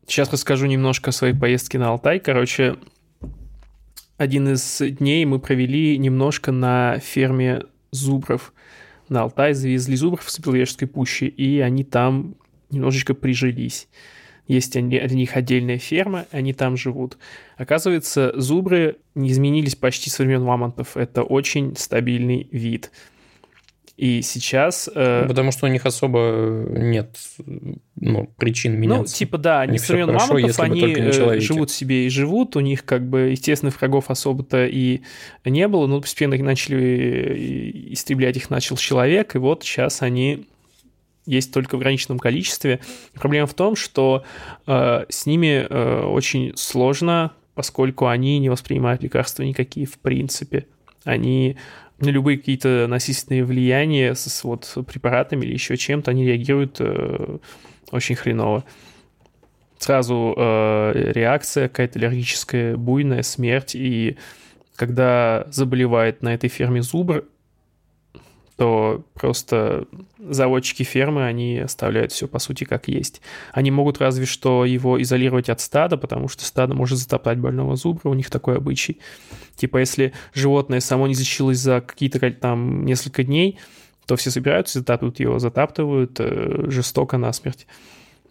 сейчас расскажу немножко о своей поездке на Алтай. Короче, один из дней мы провели немножко на ферме зубров. На Алтай завезли зубров с Беловежской пущи, и они там немножечко прижились. Есть для них отдельная ферма, они там живут. Оказывается, зубры не изменились почти со времен мамонтов. Это очень стабильный вид. И сейчас... Э... Ну, потому что у них особо нет ну, причин ну, меняться. Ну, типа, да, они со времен мамонтов, они э, живут себе и живут, у них, как бы, естественных врагов особо-то и не было, но постепенно начали э, истреблять их начал человек, и вот сейчас они есть только в ограниченном количестве. Проблема в том, что э, с ними э, очень сложно, поскольку они не воспринимают лекарства никакие в принципе. Они на любые какие-то насильственные влияния с вот препаратами или еще чем-то, они реагируют э, очень хреново. Сразу э, реакция какая-то аллергическая, буйная, смерть. И когда заболевает на этой ферме зубр, то просто заводчики фермы, они оставляют все по сути как есть. Они могут разве что его изолировать от стада, потому что стадо может затоптать больного зубра, у них такой обычай. Типа если животное само не защитилось за какие-то там несколько дней, то все собираются, затаптывают его, затаптывают э, жестоко насмерть.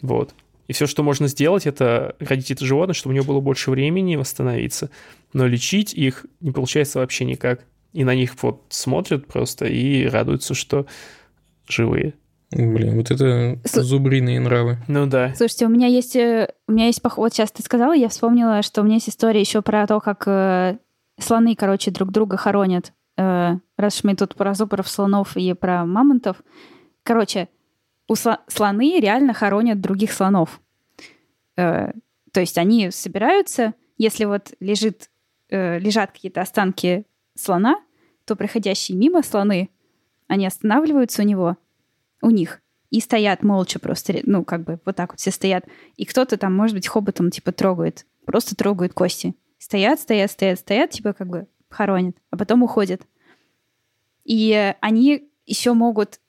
Вот. И все, что можно сделать, это родить это животное, чтобы у него было больше времени восстановиться. Но лечить их не получается вообще никак и на них вот смотрят просто и радуются, что живые. Блин, вот это С... зубриные нравы. Ну да. Слушайте, у меня есть, э, у меня есть поход, вот сейчас ты сказала, я вспомнила, что у меня есть история еще про то, как э, слоны, короче, друг друга хоронят. Э, раз уж мы тут про зубров, слонов и про мамонтов. Короче, у сло... слоны реально хоронят других слонов. Э, то есть они собираются, если вот лежит, э, лежат какие-то останки слона, то проходящие мимо слоны, они останавливаются у него, у них, и стоят молча просто, ну, как бы вот так вот все стоят. И кто-то там, может быть, хоботом, типа, трогает, просто трогают кости. Стоят, стоят, стоят, стоят, типа, как бы хоронят, а потом уходят. И они еще могут...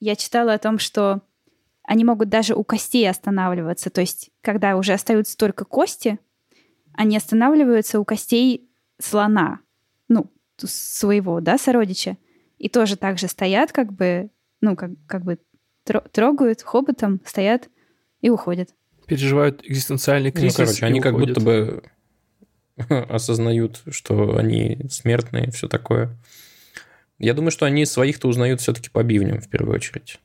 Я читала о том, что они могут даже у костей останавливаться. То есть, когда уже остаются только кости, они останавливаются у костей слона своего, да, сородича, и тоже так же стоят, как бы, ну, как, как бы трогают хоботом, стоят и уходят. Переживают экзистенциальный ну, кризис. Ну, короче, они уходят. как будто бы (laughs) осознают, что они смертные, все такое. Я думаю, что они своих-то узнают все-таки по бивням в первую очередь.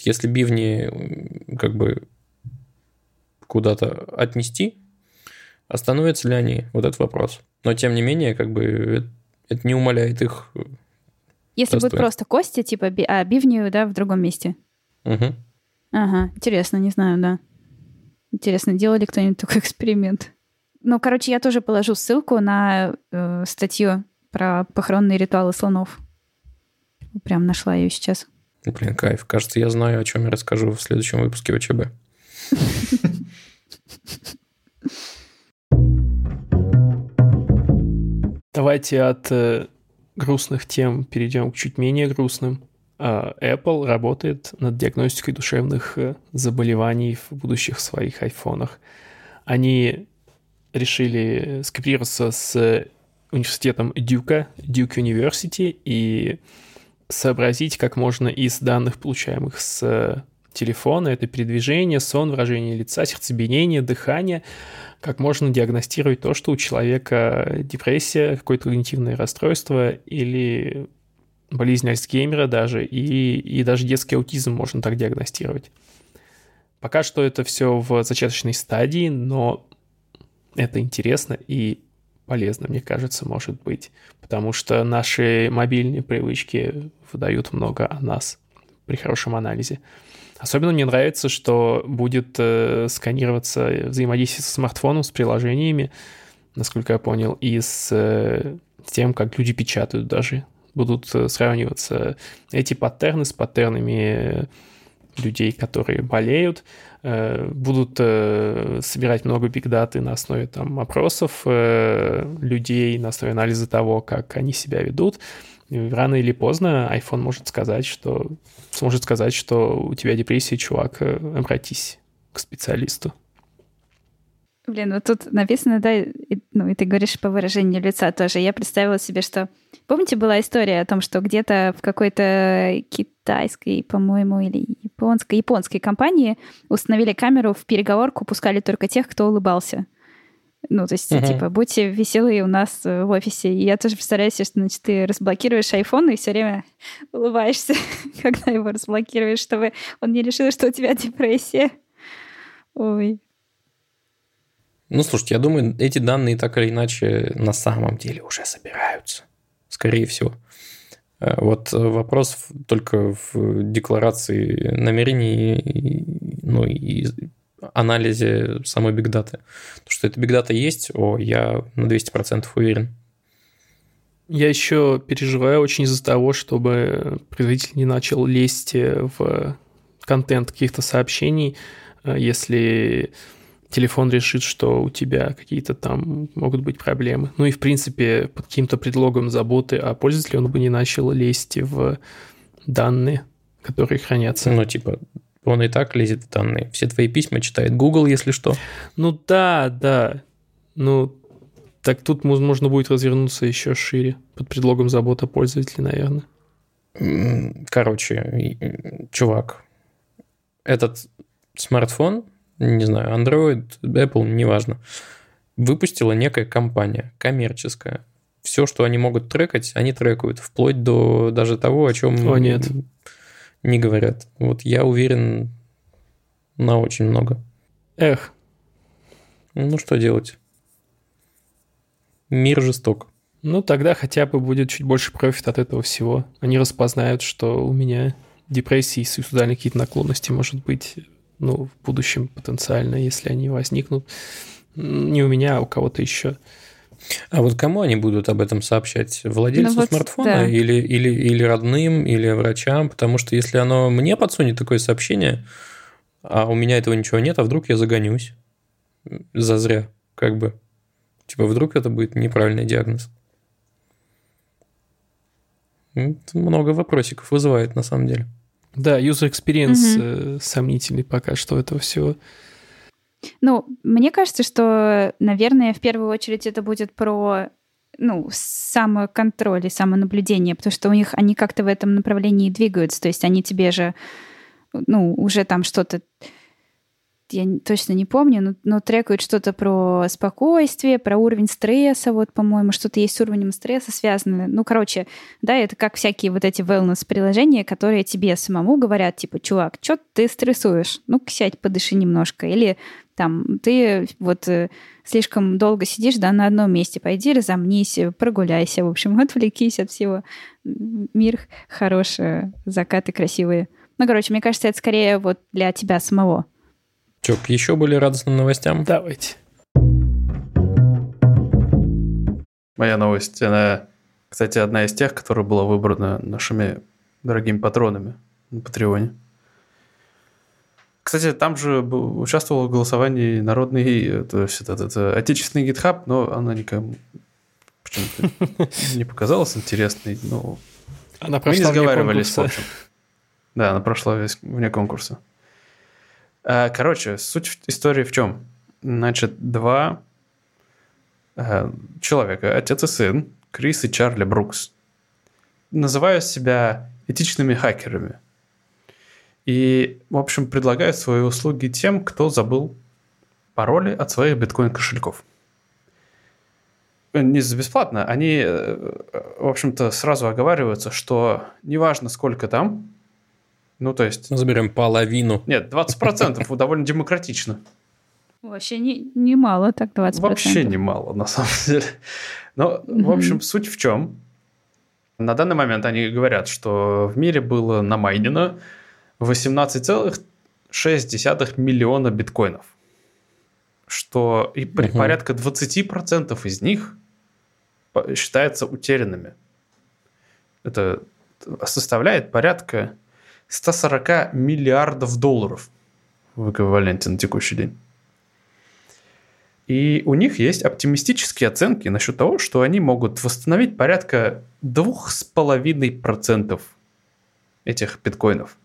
Если бивни как бы куда-то отнести, остановятся ли они? Вот этот вопрос. Но тем не менее, как бы это не умаляет их. Э, Если будет просто кости, типа, би, а бивню, да, в другом месте. Угу. Ага, интересно, не знаю, да. Интересно, делали кто-нибудь такой (laughs) эксперимент? Ну, короче, я тоже положу ссылку на э, статью про похоронные ритуалы слонов. Прям нашла ее сейчас. Блин, кайф. Кажется, я знаю, о чем я расскажу в следующем выпуске ВЧБ. (laughs) Давайте от э, грустных тем перейдем к чуть менее грустным. Э, Apple работает над диагностикой душевных э, заболеваний в будущих своих айфонах. Они решили скопироваться с университетом Дюка, Duke University, и сообразить, как можно из данных, получаемых с телефона, это передвижение, сон, выражение лица, сердцебиение, дыхание, как можно диагностировать то, что у человека депрессия, какое-то когнитивное расстройство или болезнь Альцгеймера даже, и, и даже детский аутизм можно так диагностировать. Пока что это все в зачаточной стадии, но это интересно и полезно, мне кажется, может быть, потому что наши мобильные привычки выдают много о нас при хорошем анализе. Особенно мне нравится, что будет э, сканироваться взаимодействие со смартфоном, с приложениями, насколько я понял, и с э, тем, как люди печатают даже. Будут э, сравниваться эти паттерны с паттернами людей, которые болеют, э, будут э, собирать много бигдаты на основе там опросов людей, на основе анализа того, как они себя ведут, рано или поздно iPhone может сказать, что сможет сказать, что у тебя депрессия, чувак, э, обратись к специалисту. Блин, вот тут написано, да, и, ну и ты говоришь по выражению лица тоже. Я представила себе, что... Помните, была история о том, что где-то в какой-то китайской, по-моему, или японской, японской компании установили камеру в переговорку, пускали только тех, кто улыбался. Ну, то есть, uh-huh. типа, будьте веселые у нас э, в офисе. И я тоже представляю себе, что, значит, ты разблокируешь iPhone и все время (laughs) улыбаешься, (laughs) когда его разблокируешь, чтобы он не решил, что у тебя депрессия. Ой. Ну, слушайте, я думаю, эти данные так или иначе на самом деле уже собираются. Скорее всего. Э, вот вопрос только в декларации намерений, ну и анализе самой бигдаты. То, что эта бигдата есть, о, я на 200% уверен. Я еще переживаю очень из-за того, чтобы производитель не начал лезть в контент каких-то сообщений, э, если телефон решит, что у тебя какие-то там могут быть проблемы. Ну и, в принципе, под каким-то предлогом заботы о пользователе он бы не начал лезть в данные, которые хранятся. Ну, типа, он и так лезет в данные. Все твои письма читает Google, если что. Ну да, да. Ну, так тут можно будет развернуться еще шире, под предлогом заботы о пользователе, наверное. Короче, чувак, этот смартфон не знаю, Android, Apple, неважно, выпустила некая компания коммерческая. Все, что они могут трекать, они трекают, вплоть до даже того, о чем о, нет. Не говорят. Вот я уверен на очень много. Эх. Ну, что делать? Мир жесток. Ну, тогда хотя бы будет чуть больше профит от этого всего. Они распознают, что у меня депрессии и суицидальные какие-то наклонности, может быть, ну, в будущем потенциально, если они возникнут. Не у меня, а у кого-то еще. А вот кому они будут об этом сообщать? Владельцу ну, вот, смартфона да. или, или, или родным, или врачам? Потому что если оно мне подсунет такое сообщение, а у меня этого ничего нет, а вдруг я загонюсь зазря, как бы. Типа, вдруг это будет неправильный диагноз. Это много вопросиков вызывает на самом деле. Да, user experience угу. сомнительный пока что этого всего. Ну, мне кажется, что, наверное, в первую очередь это будет про ну, самоконтроль и самонаблюдение, потому что у них они как-то в этом направлении двигаются. То есть они тебе же, ну, уже там что-то я точно не помню, но, но трекают что-то про спокойствие, про уровень стресса, вот, по-моему, что-то есть с уровнем стресса связано. Ну, короче, да, это как всякие вот эти wellness-приложения, которые тебе самому говорят, типа, чувак, что ты стрессуешь? Ну, сядь, подыши немножко. Или там, ты вот э, слишком долго сидишь, да, на одном месте, пойди разомнись, прогуляйся, в общем, (laughs) отвлекись от всего. Мир хороший, закаты красивые. Ну, короче, мне кажется, это скорее вот для тебя самого. Че, к еще более радостным новостям? Давайте. Моя новость, она, кстати, одна из тех, которая была выбрана нашими дорогими патронами на Патреоне. Кстати, там же участвовал в голосовании народный, то есть это, это, отечественный GitHub, но она никому почему-то не показалась интересной. Но она прошла мы не сговаривались, в общем. Да, она прошла вне конкурса. Э, короче, суть истории в чем? Значит, два э, человека, отец и сын, Крис и Чарли Брукс, называют себя этичными хакерами. И, в общем, предлагают свои услуги тем, кто забыл пароли от своих биткоин-кошельков. Не за бесплатно. Они, э, в общем-то, сразу оговариваются, что неважно, сколько там, ну, то есть... Заберем половину. Нет, 20% (laughs) довольно демократично. Вообще не, не мало, так 20%. Вообще не мало, на самом (laughs) деле. Но, в общем, суть в чем? На данный момент они говорят, что в мире было намайнено 18,6 миллиона биткоинов. Что и угу. порядка 20% из них считается утерянными. Это составляет порядка 140 миллиардов долларов в эквиваленте на текущий день. И у них есть оптимистические оценки насчет того, что они могут восстановить порядка 2,5% этих биткоинов,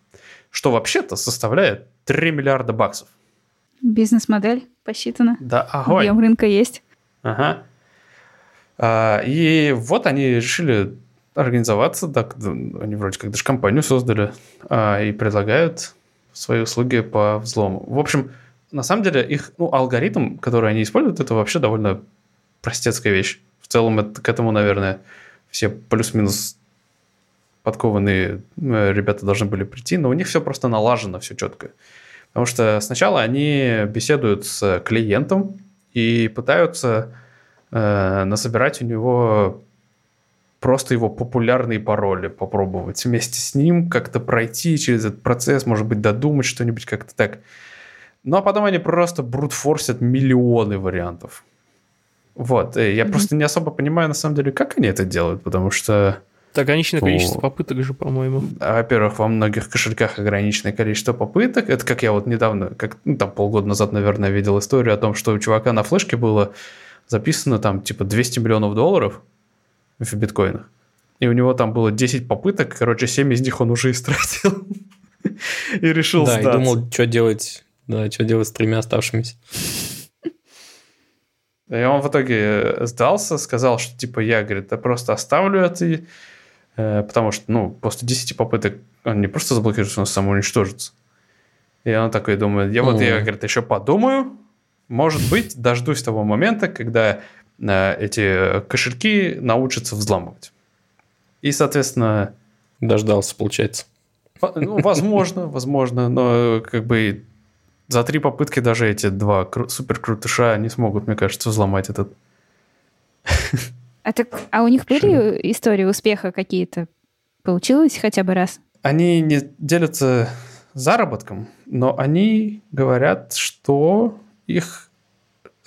что вообще-то составляет 3 миллиарда баксов. Бизнес-модель посчитана. Да, огонь. Объем рынка есть. Ага. А, и вот они решили организоваться, так, они вроде как даже компанию создали а, и предлагают свои услуги по взлому. В общем, на самом деле их ну, алгоритм, который они используют, это вообще довольно простецкая вещь. В целом это, к этому, наверное, все плюс-минус подкованные э, ребята должны были прийти, но у них все просто налажено, все четко. Потому что сначала они беседуют с клиентом и пытаются э, насобирать у него просто его популярные пароли попробовать вместе с ним, как-то пройти через этот процесс, может быть, додумать что-нибудь как-то так. Ну, а потом они просто брутфорсят миллионы вариантов. Вот, э, я mm-hmm. просто не особо понимаю, на самом деле, как они это делают, потому что... ограниченное ну, количество попыток же, по-моему. Во-первых, во многих кошельках ограниченное количество попыток. Это как я вот недавно, как ну, там полгода назад, наверное, видел историю о том, что у чувака на флешке было записано там типа 200 миллионов долларов в биткоинах. И у него там было 10 попыток, короче, 7 из них он уже истратил. (laughs) И решил Да, и думал, что делать, да, что делать с тремя оставшимися. И он в итоге сдался, сказал, что типа я, говорит, я просто оставлю это, э, потому что, ну, после 10 попыток он не просто заблокируется, он самоуничтожится. И он такой думает, я вот, я, говорит, еще подумаю, может быть, дождусь того момента, когда э, эти кошельки научатся взламывать. И, соответственно... Дождался, получается. Ну, возможно, (laughs) возможно, но как бы за три попытки даже эти два кру- супер крутыша не смогут, мне кажется, взломать этот. А, так, а у них были истории успеха какие-то? Получилось хотя бы раз? Они не делятся заработком, но они говорят, что их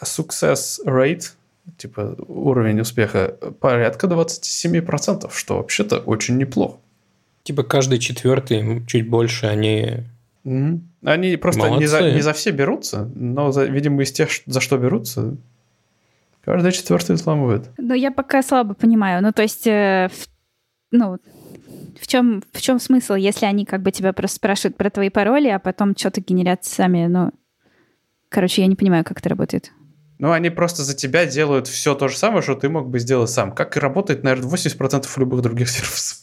success rate, типа уровень успеха, порядка 27%, что вообще-то очень неплохо. Типа каждый четвертый, чуть больше, они Mm-hmm. Они просто не за, не за все берутся, но, за, видимо, из тех, за что берутся, каждый четвертый взламывает. Ну, я пока слабо понимаю. Ну, то есть, э, в, ну, в чем, в чем смысл, если они как бы тебя просто спрашивают про твои пароли, а потом что-то генерят сами, ну... Короче, я не понимаю, как это работает. Ну, они просто за тебя делают все то же самое, что ты мог бы сделать сам. Как и работает, наверное, 80% любых других (laughs) сервисов.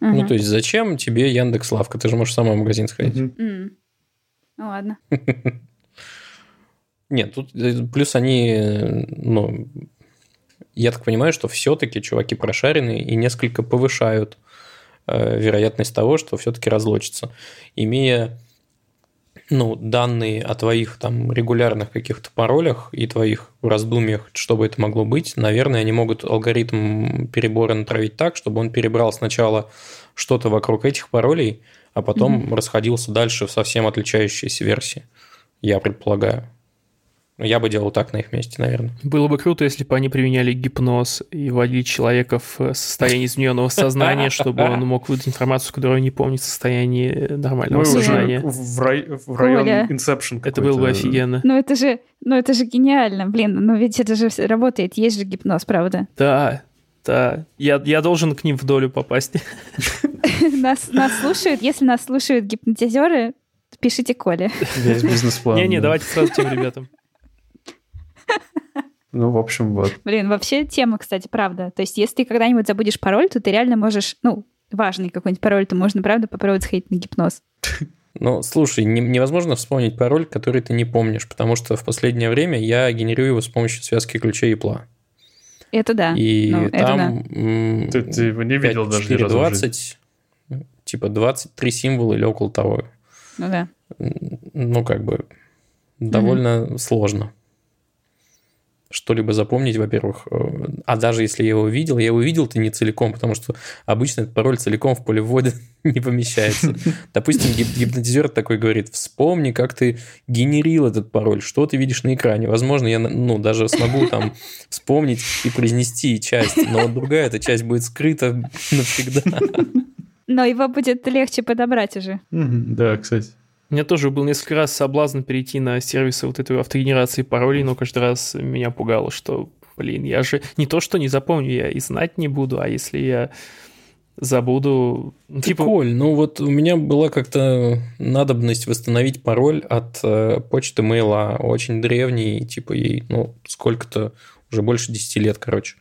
Угу. Ну, то есть, зачем тебе Яндекс Лавка? Ты же можешь сама в магазин сходить. Угу. Mm. Ну, ладно. (laughs) Нет, тут э, плюс они, ну, я так понимаю, что все-таки чуваки прошаренные и несколько повышают э, вероятность того, что все-таки разлочится. Имея ну, данные о твоих там регулярных каких-то паролях и твоих раздумьях, что бы это могло быть, наверное, они могут алгоритм перебора натравить так, чтобы он перебрал сначала что-то вокруг этих паролей, а потом mm-hmm. расходился дальше в совсем отличающиеся версии. Я предполагаю. Я бы делал так на их месте, наверное. Было бы круто, если бы они применяли гипноз и вводили человека в состояние измененного сознания, чтобы он мог выдать информацию, которую не помнит в состоянии нормального ну, сознания. В, рай, в район Оля. Inception Это было бы офигенно. Ну это же, ну это же гениально, блин, но ведь это же работает, есть же гипноз, правда? Да, да. Я, я должен к ним в долю попасть. (laughs) Нас, нас слушают, если нас слушают гипнотизеры, пишите Коле. Весь бизнес-план. Не-не, давайте сразу тем ребятам. Ну, в общем, вот. Блин, вообще тема, кстати, правда. То есть, если ты когда-нибудь забудешь пароль, то ты реально можешь, ну, важный какой-нибудь пароль, то можно, правда, попробовать сходить на гипноз. (laughs) Ну, слушай, не, невозможно вспомнить пароль, который ты не помнишь, потому что в последнее время я генерирую его с помощью связки ключей и пла. Это да. И ну, там... Это да. Ты, ты его не видел 5, даже 4, ни 20, типа 23 символа или около того. Ну да. Ну, как бы довольно угу. сложно что-либо запомнить, во-первых. Э, а даже если я его видел, я его видел-то не целиком, потому что обычно этот пароль целиком в поле ввода (laughs) не помещается. (laughs) Допустим, гипнотизер такой говорит, вспомни, как ты генерил этот пароль, что ты видишь на экране. Возможно, я ну, даже смогу там (laughs) вспомнить и произнести часть, но другая эта часть будет скрыта навсегда. Но его будет легче подобрать уже. Да, кстати. У меня тоже был несколько раз соблазн перейти на сервисы вот этой автогенерации паролей, но каждый раз меня пугало, что, блин, я же не то, что не запомню, я и знать не буду, а если я забуду. Ну, типа... Коль, ну вот у меня была как-то надобность восстановить пароль от э, почты мейла, очень древний, типа ей, ну, сколько-то, уже больше 10 лет, короче.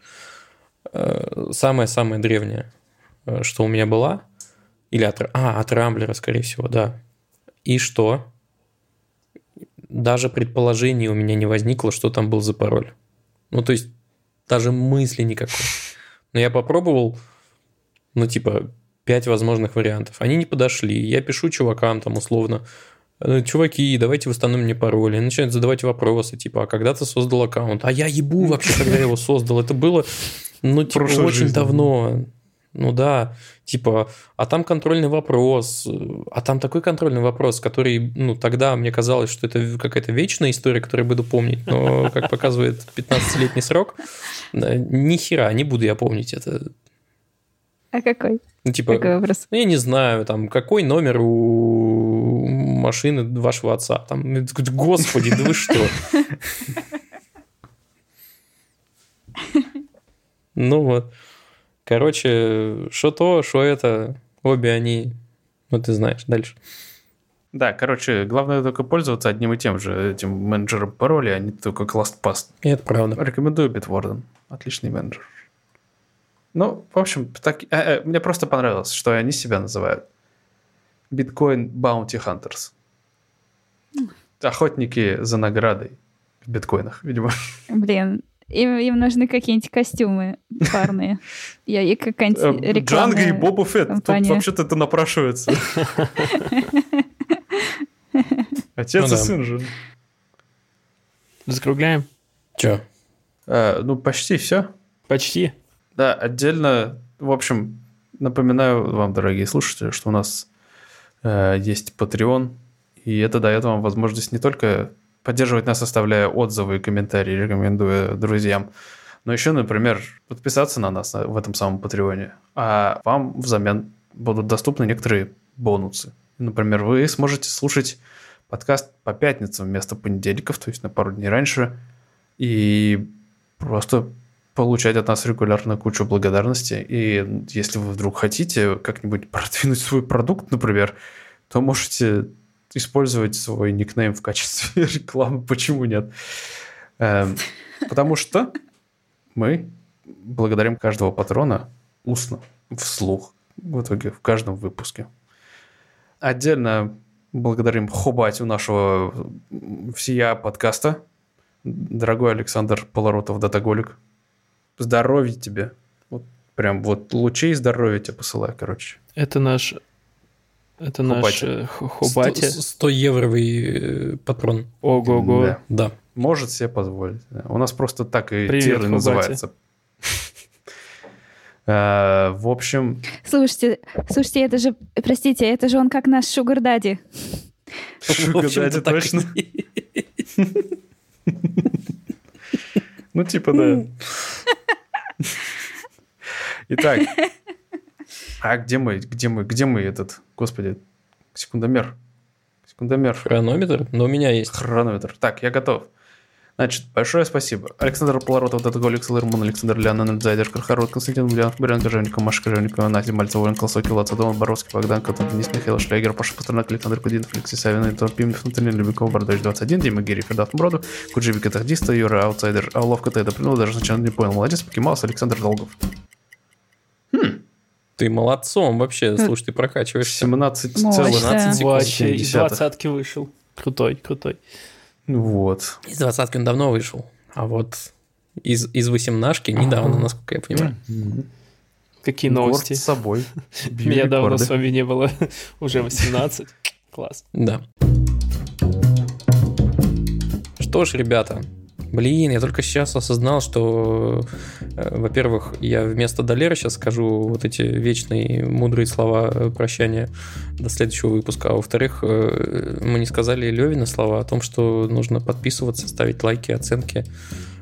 Э, самая-самая древняя, э, что у меня была. Или от... А, от Рамблера, скорее всего, да. И что? Даже предположений у меня не возникло, что там был за пароль. Ну, то есть, даже мысли никакой. Но я попробовал, ну, типа, пять возможных вариантов. Они не подошли. Я пишу чувакам там условно, «Э, чуваки, давайте восстановим мне пароль. И начинают задавать вопросы, типа, а когда ты создал аккаунт? А я ебу вообще, когда я его создал. Это было, ну, типа, очень жизни. давно. Ну да, типа, а там контрольный вопрос, а там такой контрольный вопрос, который, ну, тогда мне казалось, что это какая-то вечная история, которую буду помнить, но, (laughs) как показывает 15-летний срок, ни хера не буду я помнить это. А какой? Ну, типа, какой вопрос? Ну, я не знаю, там, какой номер у машины вашего отца? Там, господи, да вы что? (laughs) Ну вот. Короче, что то, что это, обе они, ну ты знаешь, дальше. Да, короче, главное только пользоваться одним и тем же этим менеджером паролей, а не только ClastPass. Это правда. Рекомендую Bitwarden. Отличный менеджер. Ну, в общем, так, э, э, мне просто понравилось, что они себя называют. Bitcoin Bounty Hunters. Охотники за наградой в биткоинах, видимо. Блин, им, им нужны какие-нибудь костюмы парные. (laughs) Я и какая-нибудь э, реклама. Джанго и Боба Фетт. Тут вообще-то это напрашивается. (laughs) Отец ну и сын же. Закругляем. Че? А, ну, почти все. Почти. Да, отдельно, в общем, напоминаю вам, дорогие слушатели, что у нас э, есть Patreon, и это дает вам возможность не только поддерживать нас, оставляя отзывы и комментарии, рекомендуя друзьям. Но еще, например, подписаться на нас в этом самом Патреоне. А вам взамен будут доступны некоторые бонусы. Например, вы сможете слушать подкаст по пятницам вместо понедельников, то есть на пару дней раньше, и просто получать от нас регулярно кучу благодарности. И если вы вдруг хотите как-нибудь (laughs) продвинуть свой продукт, например, то можете использовать свой никнейм в качестве (laughs) рекламы. Почему нет? Эм, потому что мы благодарим каждого патрона устно, вслух, в итоге в каждом выпуске. Отдельно благодарим Хобатю нашего всея подкаста. Дорогой Александр Полоротов, датаголик. Здоровья тебе. Вот прям вот лучей здоровья тебе посылаю, короче. Это наш это наш э, Хобати. 100, 100 евровый э, патрон. Ого-го. Да. да. Может себе позволить. У нас просто так и тир называется. Uh, (laughs) в общем... Слушайте, слушайте, это же, простите, это же он как наш Шугар Дади. Шугар Дади, точно. (laughs) Ну, типа, да. (laughs) Итак, а где мы, где мы, где мы этот, господи, секундомер? Секундомер. Хронометр? Но у меня есть. Хронометр. Так, я готов. Значит, большое спасибо. Александр Полоротов, Датаго, Александр Румун, Александр Леонид Зайдер, Кархарот, Константин Бульянов, Бурян Кожевников, Маша Кожевникова, Настя Мальцев, Войн Колсоки, Лаца, Дон, Боровский, Богдан, Катан, Денис Михаил Шлягер, Паша Пастернак, Александр Кудинов, Алексей Савин, Антон Пименов, Антонин Любиков, Бардович 21, Дима Гири, Фердат Броду, Куджиби Катахдиста, Юра Аутсайдер, Ауловка Тайда, Принул, даже сначала не понял. Молодец, Покемаус, Александр Долгов. Ты молодцом вообще, слушай, ты прокачиваешься. 17 целых 17 Вообще, из двадцатки вышел. Крутой, крутой. Вот. Из двадцатки он давно вышел. А вот из, из восемнашки недавно, насколько я понимаю. Какие новости? с собой. (laughs) Меня давно с вами не было. (laughs) Уже 18. Класс. Да. Что ж, ребята, Блин, я только сейчас осознал, что, э, во-первых, я вместо Долера сейчас скажу вот эти вечные мудрые слова прощания до следующего выпуска. А во-вторых, э, мы не сказали Левина слова о том, что нужно подписываться, ставить лайки, оценки,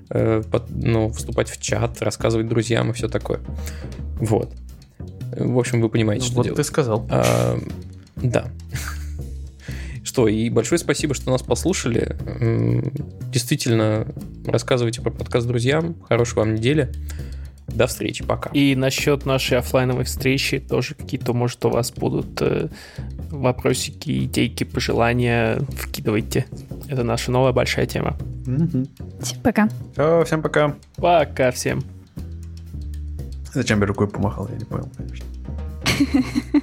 э, ну, вступать в чат, рассказывать друзьям и все такое. Вот. В общем, вы понимаете, ну, что вот делать. ты сказал. А, да что, и большое спасибо, что нас послушали. Действительно, рассказывайте про подкаст друзьям. Хорошей вам недели. До встречи, пока. И насчет нашей офлайновой встречи тоже какие-то, может, у вас будут э, вопросики, идейки, пожелания, вкидывайте. Это наша новая большая тема. Всем пока. Все, всем пока. Пока всем. Зачем я рукой помахал, я не понял, конечно. (laughs)